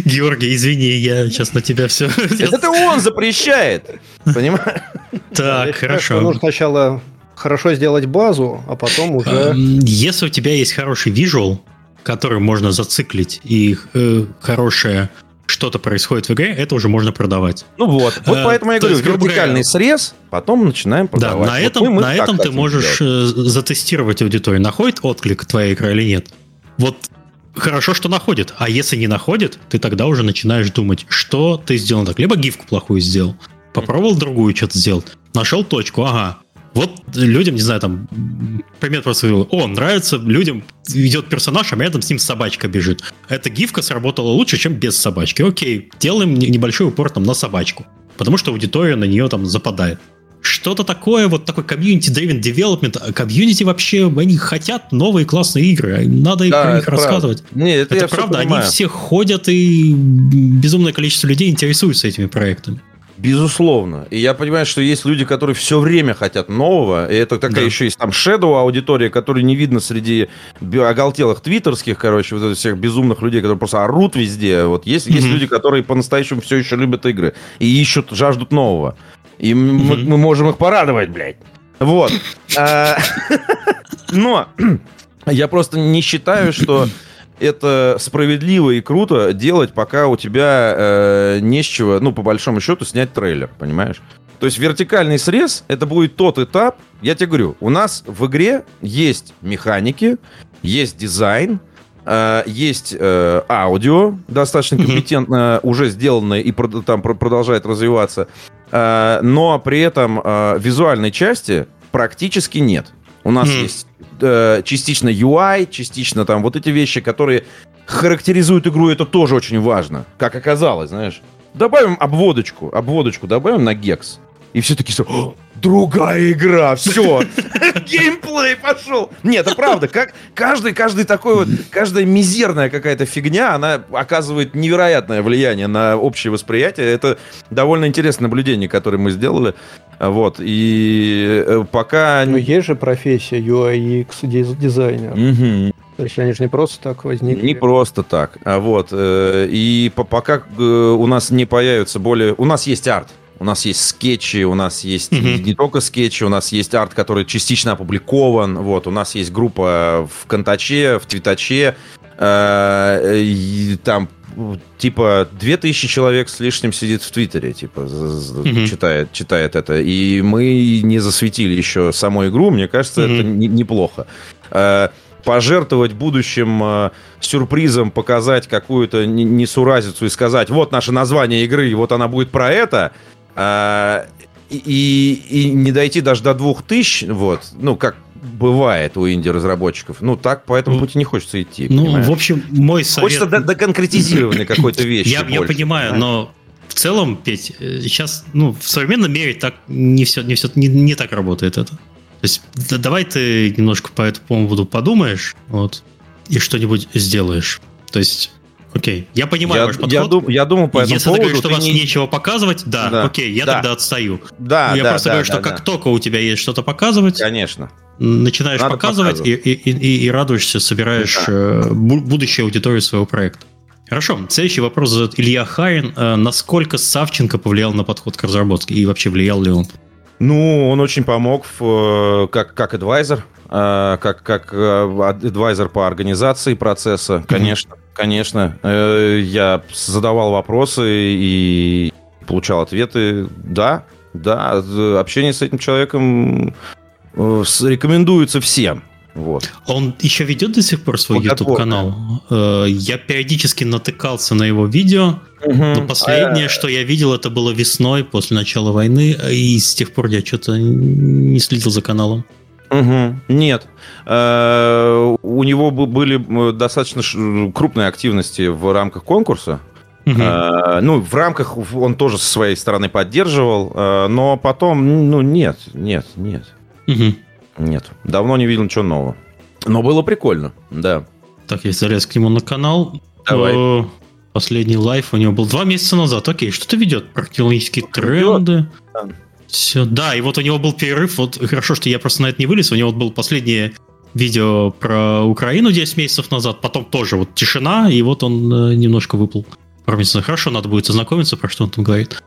Георгий, извини, я сейчас на тебя все... <laughs> Это он запрещает, понимаешь? <laughs> Так, хорошо. Нужно сначала хорошо сделать базу, а потом уже... Если у тебя есть хороший визуал, который можно зациклить, и э, хорошая что-то происходит в игре, это уже можно продавать. Ну вот, вот а, поэтому я говорю, есть, вертикальный говоря, срез, потом начинаем продавать. Да, на этом, вот мы, мы на этом ты можешь делать. Э, затестировать аудиторию, находит отклик твоя игра или нет. Вот хорошо, что находит, а если не находит, ты тогда уже начинаешь думать, что ты сделал так. Либо гифку плохую сделал, попробовал другую что-то сделать, нашел точку, ага, вот людям, не знаю, там, пример просто говорил, о, нравится людям, идет персонаж, а рядом с ним собачка бежит. Эта гифка сработала лучше, чем без собачки. Окей, делаем небольшой упор там на собачку, потому что аудитория на нее там западает. Что-то такое, вот такой community-driven development. А комьюнити вообще, они хотят новые классные игры. Надо да, про них рассказывать. Нет, это, это правда, они все ходят и безумное количество людей интересуются этими проектами. Безусловно. И я понимаю, что есть люди, которые все время хотят нового. И это такая да. еще есть там shadow аудитория, которую не видно среди оголтелых твиттерских, короче, вот этих всех безумных людей, которые просто орут везде. Вот есть, mm-hmm. есть люди, которые по-настоящему все еще любят игры и ищут, жаждут нового. И mm-hmm. мы, мы можем их порадовать, блядь. Вот. А, <laughs> но <clears throat> я просто не считаю, что это справедливо и круто делать, пока у тебя э, не с чего, ну, по большому счету, снять трейлер, понимаешь? То есть вертикальный срез это будет тот этап. Я тебе говорю, у нас в игре есть механики, есть дизайн, э, есть э, аудио достаточно компетентно mm-hmm. уже сделанное и там продолжает развиваться, э, но при этом э, визуальной части практически нет. У нас mm-hmm. есть э, частично UI, частично там вот эти вещи, которые характеризует игру, это тоже очень важно, как оказалось, знаешь. Добавим обводочку, обводочку добавим на гекс. И все таки что, другая игра, все, <laughs> геймплей пошел. Нет, это правда, как каждый, каждый такой вот, каждая мизерная какая-то фигня, она оказывает невероятное влияние на общее восприятие. Это довольно интересное наблюдение, которое мы сделали. Вот, и э, пока... Но есть же профессия UI UX дизайнер. Угу. То есть они же не просто так возникли. Не просто так. А вот. Э, и пока э, у нас не появится более... У нас есть арт. У нас есть скетчи, у нас есть mm-hmm. не только скетчи, у нас есть арт, который частично опубликован. Вот, у нас есть группа в Контаче, в Твитаче. Э, там типа 2000 человек с лишним сидит в Твиттере, типа, mm-hmm. читает, читает это. И мы не засветили еще саму игру, мне кажется, mm-hmm. это не, неплохо. Э, пожертвовать будущим э, сюрпризом, показать какую-то несуразицу и сказать, вот наше название игры, вот она будет про это, э, и, и не дойти даже до двух тысяч, вот, ну, как бывает у инди-разработчиков. Ну, так по этому пути не хочется идти. Ну, понимаешь? в общем, мой совет... Хочется до, до конкретизированной какой-то вещи. Я, я понимаю, но в целом, Петь, сейчас, ну, в современном мире так не все, не все, не, не так работает это. То есть да, давай ты немножко по этому поводу подумаешь, вот, и что-нибудь сделаешь. То есть Окей, я понимаю я, ваш подход. Я, дум, я думаю, по этому Если поводу... ты говоришь, что у вас не... нечего показывать, да, да, окей, я да. тогда отстаю. Да, Я да, просто да, говорю, да, что да. как только у тебя есть что-то показывать... Конечно. Начинаешь Надо показывать и, и, и, и радуешься, собираешь да. э, будущую аудиторию своего проекта. Хорошо, следующий вопрос задает Илья Харин. Э, насколько Савченко повлиял на подход к разработке и вообще влиял ли он? Ну, он очень помог в, э, как, как адвайзер, э, как, как адвайзер по организации процесса, конечно. Конечно. Я задавал вопросы и получал ответы. Да, да, общение с этим человеком рекомендуется всем. Вот. Он еще ведет до сих пор свой YouTube канал. Я периодически натыкался на его видео, угу. но последнее, а... что я видел, это было весной после начала войны, и с тех пор я что-то не следил за каналом. Угу. Нет. Э, у него были достаточно крупные активности в рамках конкурса. Угу. Ну, в рамках он тоже со своей стороны поддерживал, э, но потом, ну, нет, нет, нет. Угу. Нет, давно не видел ничего нового. Но было прикольно, да. Так, я залез к нему на канал. Давай. Последний лайф у него был два месяца назад. Окей, что-то ведет про технологические тренды. Да. Все, да, и вот у него был перерыв. Вот хорошо, что я просто на это не вылез. У него вот был последнее видео про Украину 10 месяцев назад. Потом тоже вот тишина, и вот он э, немножко выплыл. Хорошо, надо будет ознакомиться, про что он там говорит.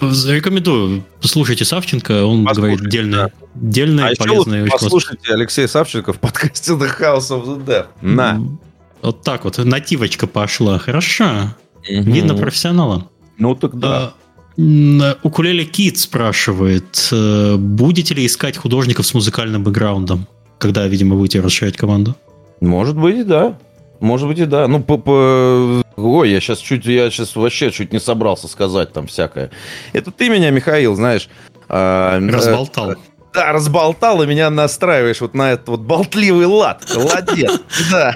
Рекомендую. Послушайте Савченко, он Послушайте, говорит дельное, да. дельное а полезное. Еще послушайте Алексея Савченко в подкасте The House of the Dead. На. Вот так вот, нативочка пошла. Хорошо. Угу. Видно профессионала. Ну тогда. А, Укулеле Кит спрашивает, э, будете ли искать художников с музыкальным бэкграундом, когда, видимо, будете расширять команду? Может быть, да. Может быть и да. Ну, по, по... ой, я сейчас чуть, я сейчас вообще чуть не собрался сказать там всякое. Это ты меня, Михаил, знаешь... Э, разболтал. Э, да, разболтал, и меня настраиваешь вот на этот вот болтливый лад. Молодец. Да.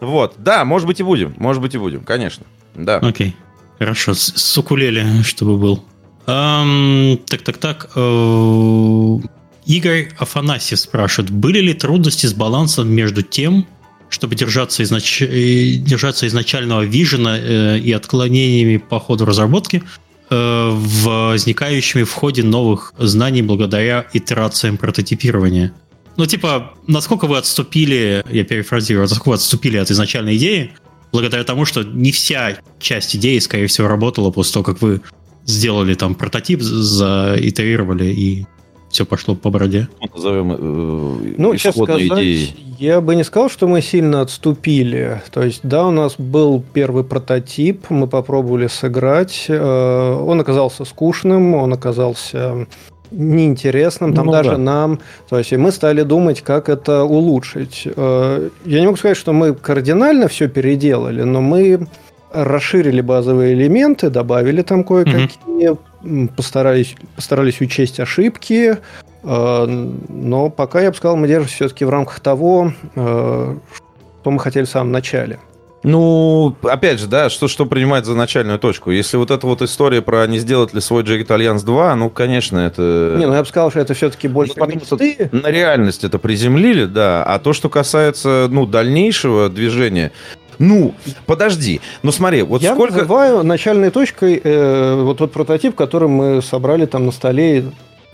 Вот, да, может быть и будем, может быть и будем, конечно. Да. Окей, хорошо, с укулеле, чтобы был. так, так, так. Э, Игорь Афанасьев спрашивает, были ли трудности с балансом между тем, чтобы держаться, изнач... Э, держаться изначального вижена э, и отклонениями по ходу разработки, э, возникающими в ходе новых знаний благодаря итерациям прототипирования. Ну, типа, насколько вы отступили, я перефразирую, насколько вы отступили от изначальной идеи, благодаря тому, что не вся часть идеи, скорее всего, работала после того, как вы сделали там прототип, заитерировали и все пошло по бороде. Назовем э, ну, сейчас сказать, идеей. я бы не сказал, что мы сильно отступили. То есть, да, у нас был первый прототип, мы попробовали сыграть. Э, он оказался скучным, он оказался неинтересным, там ну, даже да. нам. То есть, и мы стали думать, как это улучшить. Э, я не могу сказать, что мы кардинально все переделали, но мы расширили базовые элементы, добавили там кое-какие, угу. Постарались, постарались учесть ошибки, э, но пока, я бы сказал, мы держимся все-таки в рамках того, э, что мы хотели в самом начале. Ну, опять же, да, что, что принимать за начальную точку? Если вот эта вот история про не сделать ли свой Jagged Alliance 2, ну, конечно, это... Не, ну я бы сказал, что это все-таки больше ну, мечты. На реальность это приземлили, да. А то, что касается, ну, дальнейшего движения, ну, подожди. Ну, смотри, вот Я сколько... называю начальной точкой э, вот тот прототип, который мы собрали там на столе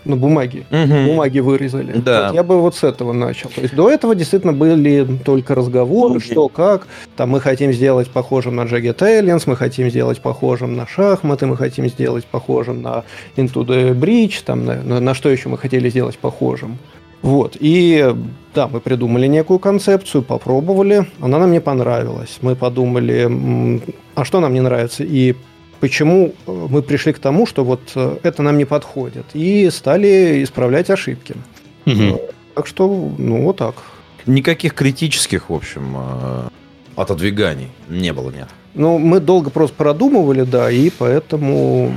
на бумаге. Угу. Бумаги вырезали. Да. Вот я бы вот с этого начал. То есть до этого действительно были только разговоры, угу. что как. Там мы хотим сделать похожим на Jagged Aliens, мы хотим сделать похожим на шахматы, мы хотим сделать похожим на Into the Bridge, там на, на, на что еще мы хотели сделать похожим. Вот. И да, мы придумали некую концепцию, попробовали, она нам не понравилась. Мы подумали, а что нам не нравится? И почему э, мы пришли к тому, что вот э, это нам не подходит, и стали исправлять ошибки. Угу. Так что, ну, вот так. Никаких критических, в общем, отодвиганий не было, нет. Ну, мы долго просто продумывали, да, и поэтому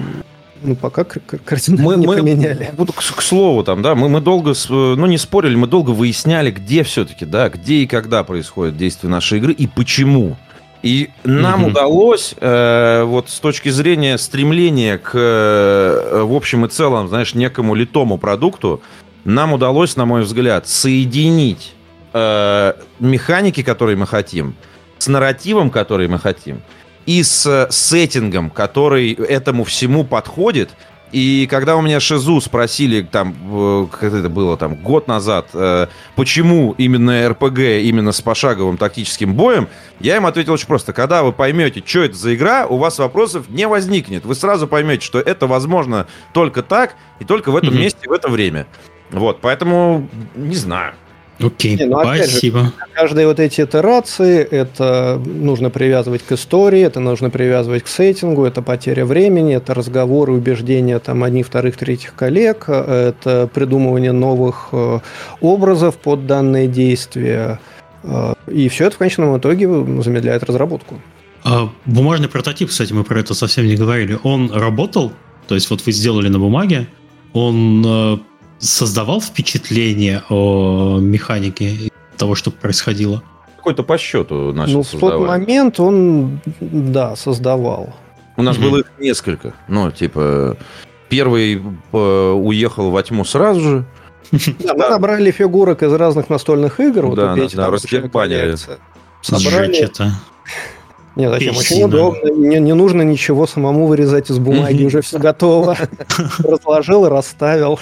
ну, пока картинку мы, не мы, поменяли. <laughs> Вот, к, к слову, там, да, мы, мы долго, ну, не спорили, мы долго выясняли, где все-таки, да, где и когда происходит действие нашей игры и почему. И нам mm-hmm. удалось, э, вот с точки зрения стремления к, э, в общем и целом, знаешь, некому литому продукту, нам удалось, на мой взгляд, соединить э, механики, которые мы хотим, с нарративом, который мы хотим, и с сеттингом, который этому всему подходит – и когда у меня Шизу спросили, там, как это было, там, год назад, э, почему именно РПГ, именно с пошаговым тактическим боем, я им ответил очень просто. Когда вы поймете, что это за игра, у вас вопросов не возникнет. Вы сразу поймете, что это возможно только так и только в этом mm-hmm. месте, в это время. Вот, поэтому не знаю. Окей, Не, ну, спасибо. Же, каждые вот эти итерации, это нужно привязывать к истории, это нужно привязывать к сеттингу, это потеря времени, это разговоры, убеждения там одних, вторых, третьих коллег, это придумывание новых э, образов под данные действия. Э, и все это в конечном итоге замедляет разработку. А бумажный прототип, кстати, мы про это совсем не говорили, он работал? То есть вот вы сделали на бумаге, он э, создавал впечатление о механике того, что происходило? Какой-то по счету начал Ну, создавать. в тот момент он, да, создавал. У нас было их несколько. Ну, типа, первый э, уехал во тьму сразу же. <laughs> Да, мы набрали фигурок из разных настольных игр. Да, вот да, да, Собрали... Нет, зачем? Очень удобно. Не, не нужно ничего самому вырезать из бумаги, уже все готово. <laughs> Разложил, расставил.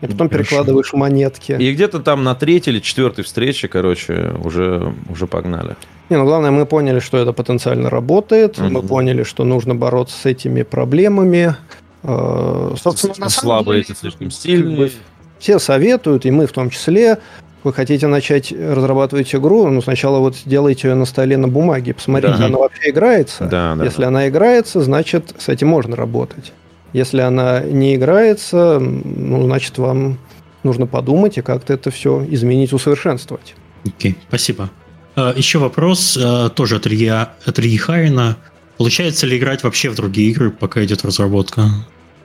И потом Хорошо. перекладываешь монетки. И где-то там на третьей или четвертой встрече, короче, уже, уже погнали. Не, ну главное, мы поняли, что это потенциально работает. Угу. Мы поняли, что нужно бороться с этими проблемами. Э, собственно, слабые, деле, слишком сильные. Все советуют, и мы в том числе. Вы хотите начать разрабатывать игру, ну сначала вот сделайте ее на столе на бумаге, посмотрите, да. она вообще играется. Да, да, Если да. она играется, значит с этим можно работать. Если она не играется, ну, значит, вам нужно подумать и как-то это все изменить, усовершенствовать. Окей, okay, спасибо. А, еще вопрос а, тоже от Ильи, от Ильи Харина. Получается ли играть вообще в другие игры, пока идет разработка?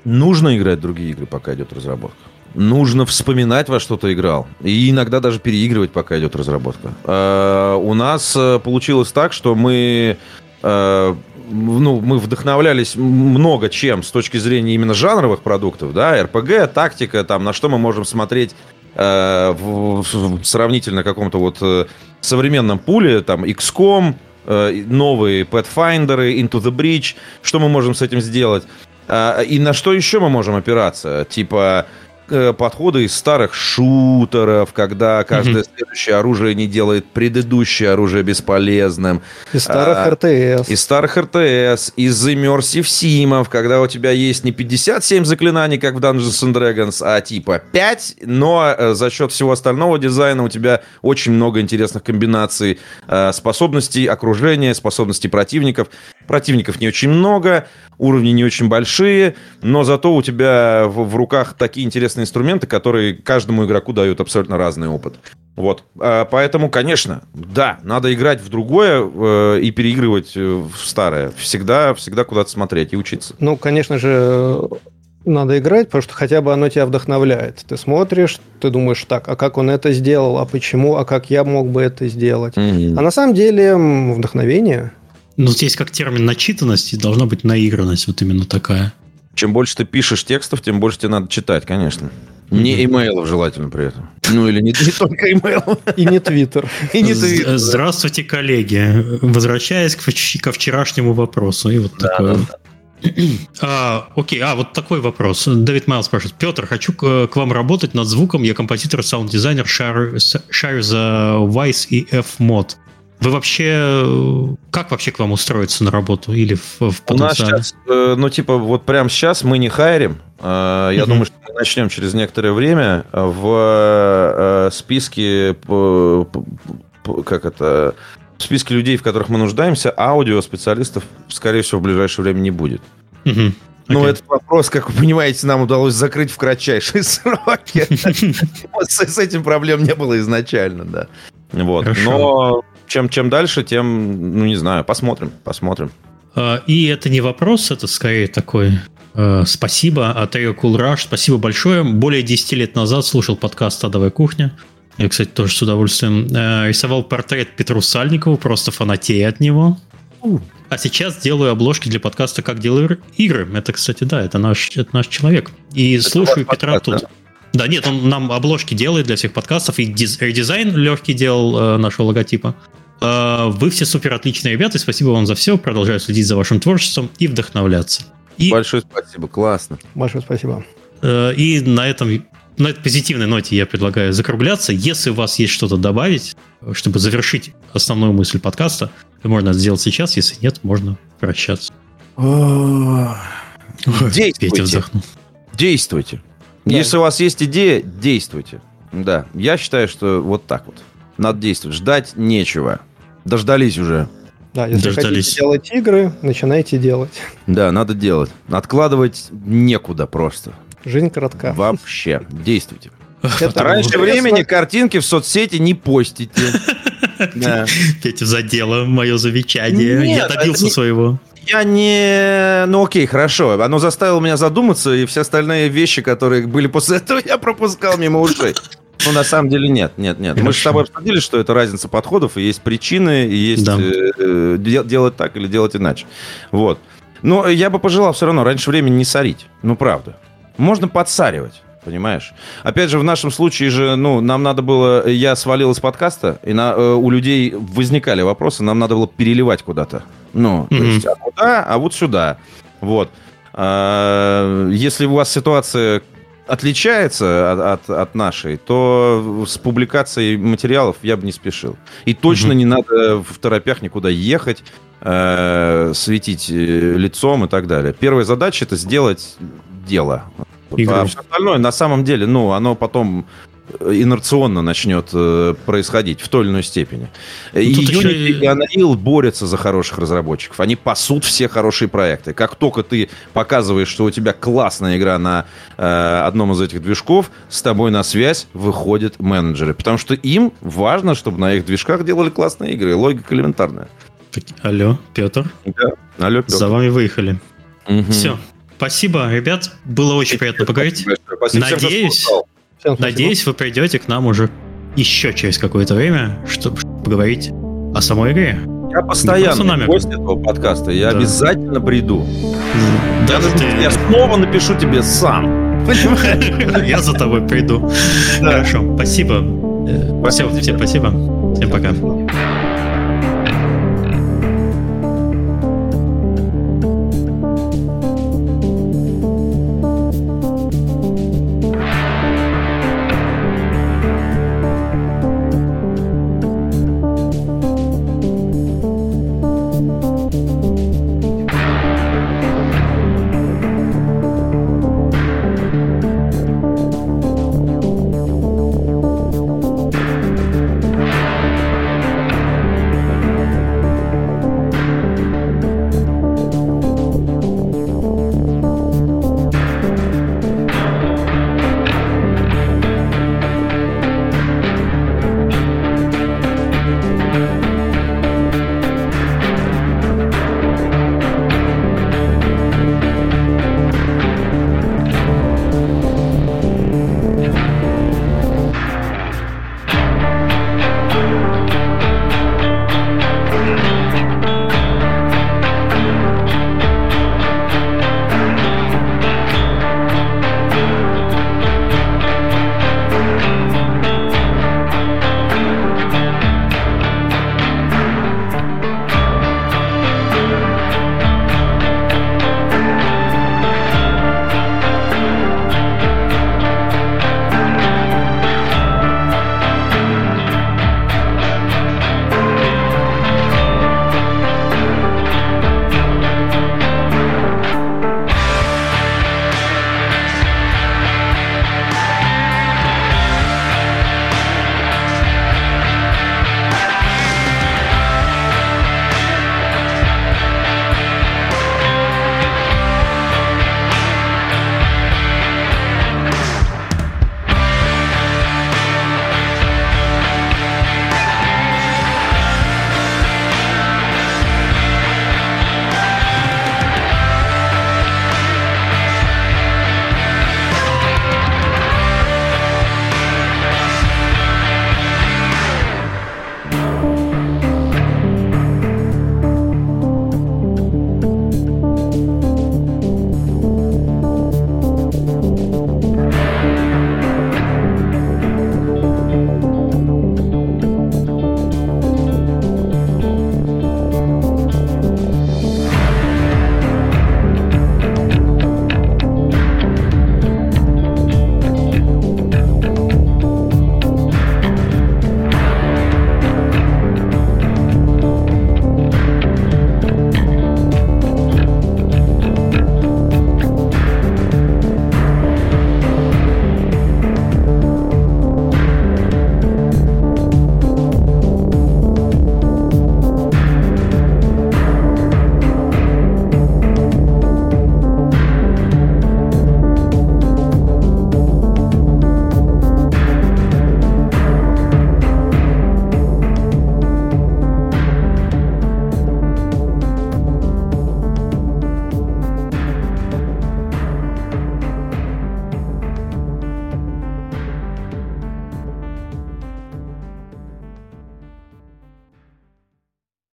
Нужно играть в другие игры, пока идет разработка. Нужно вспоминать, во что ты играл. И иногда даже переигрывать, пока идет разработка. А, у нас э, получилось так, что мы э, ну, мы вдохновлялись много чем с точки зрения именно жанровых продуктов, да, РПГ, тактика, там, на что мы можем смотреть э, в, в сравнительно каком-то вот э, современном пуле, там, XCOM, э, новые Pathfinder, Into the Breach, что мы можем с этим сделать? Э, и на что еще мы можем опираться? Типа, подходы из старых шутеров, когда каждое mm-hmm. следующее оружие не делает предыдущее оружие бесполезным. Из старых а, РТС. Из старых РТС, из Immersive Симов, когда у тебя есть не 57 заклинаний, как в Dungeons and Dragons, а типа 5, но э, за счет всего остального дизайна у тебя очень много интересных комбинаций э, способностей окружения, способностей противников. Противников не очень много, уровни не очень большие, но зато у тебя в, в руках такие интересные инструменты, которые каждому игроку дают абсолютно разный опыт. Вот. А, поэтому, конечно, да, надо играть в другое э, и переигрывать э, в старое. Всегда, всегда куда-то смотреть и учиться. Ну, конечно же, надо играть, потому что хотя бы оно тебя вдохновляет. Ты смотришь, ты думаешь, так, а как он это сделал, а почему, а как я мог бы это сделать. Mm-hmm. А на самом деле вдохновение Ну, здесь как термин начитанность, и должна быть наигранность, вот именно такая. Чем больше ты пишешь текстов, тем больше тебе надо читать, конечно. Не имейлов желательно при этом. Ну или не, не только имейл. И не твиттер. <laughs> И не твиттер. Здравствуйте, коллеги. Возвращаясь к, ко вчерашнему вопросу. И вот да, такое. Да, да. А, окей, а вот такой вопрос. Давид Майл спрашивает. Петр, хочу к, к вам работать над звуком. Я композитор, саунд-дизайнер, шарю, шарю за Vice и F-мод. Вы вообще... Как вообще к вам устроиться на работу? Или в, в У нас сейчас, э, ну, типа, вот прямо сейчас мы не хайрим. Э, я думаю, что мы начнем через некоторое время в э, списке... Как это... В списке людей, в которых мы нуждаемся, аудио специалистов, скорее всего, в ближайшее время не будет. Угу. Ну, okay. этот вопрос, как вы понимаете, нам удалось закрыть в кратчайшие <laughs> сроки. <laughs> С этим проблем не было изначально, да. Вот. Но чем, чем дальше, тем, ну, не знаю, посмотрим, посмотрим. А, и это не вопрос, это скорее такой э, спасибо от Cool Rush, спасибо большое. Более 10 лет назад слушал подкаст «Адовая кухня». Я, кстати, тоже с удовольствием э, рисовал портрет Петру Сальникову, просто фанатея от него. А сейчас делаю обложки для подкаста «Как делаю игры». Это, кстати, да, это наш, это наш человек. И это слушаю Петра подкаст, тут. Да? Да, нет, он нам обложки делает для всех подкастов, и дизайн легкий делал э, нашего логотипа. Э, вы все супер отличные ребята, и спасибо вам за все. Продолжаю следить за вашим творчеством и вдохновляться. И, Большое спасибо, классно. Большое спасибо. Э, и на этом на этой позитивной ноте я предлагаю закругляться. Если у вас есть что-то добавить, чтобы завершить основную мысль подкаста, то можно это сделать сейчас. Если нет, можно прощаться. Действуйте. Действуйте. Да. Если у вас есть идея, действуйте. Да, я считаю, что вот так вот. Надо действовать. Ждать нечего. Дождались уже. Да, если Дождались. хотите делать игры, начинайте делать. Да, надо делать. Откладывать некуда просто. Жизнь коротка. Вообще. Действуйте. <laughs> Это Раньше времени картинки в соцсети не постите. <laughs> <laughs> Петя задела мое замечание. Я добился своего. Я не... Ну окей, хорошо. Оно заставило меня задуматься, и все остальные вещи, которые были после этого, <laughs> я пропускал мимо ушей. Ну, на самом деле нет, нет, нет. Хорошо. Мы же с тобой обсудили, что это разница подходов, и есть причины, и есть да. э, э, делать так или делать иначе. Вот. Но я бы пожелал все равно раньше времени не сорить. Ну, правда. Можно подсаривать. Понимаешь? Опять же, в нашем случае же, ну, нам надо было, я свалил из подкаста, и на, э, у людей возникали вопросы, нам надо было переливать куда-то. Ну, mm-hmm. то есть, а куда, а вот сюда. Вот. А, если у вас ситуация отличается от, от, от нашей, то с публикацией материалов я бы не спешил. И точно mm-hmm. не надо в торопях никуда ехать, э, светить э, лицом и так далее. Первая задача это сделать дело. Игры. А все остальное, на самом деле, ну, оно потом инерционно начнет э, происходить в той или иной степени. Ну, и Unity и Unreal борются за хороших разработчиков. Они пасут все хорошие проекты. Как только ты показываешь, что у тебя классная игра на э, одном из этих движков, с тобой на связь выходят менеджеры. Потому что им важно, чтобы на их движках делали классные игры. Логика элементарная. Алло, Петр. Да, алло, Петр. За вами выехали. Угу. Все. Спасибо, ребят. Было очень приятно поговорить. Спасибо. Надеюсь, надеюсь, вы придете к нам уже еще через какое-то время, чтобы поговорить о самой игре. Я постоянно гость этого подкаста. Я да. обязательно приду. Даже я, ты... я снова напишу тебе сам. Я за тобой приду. Хорошо, спасибо. Всем спасибо. Всем пока.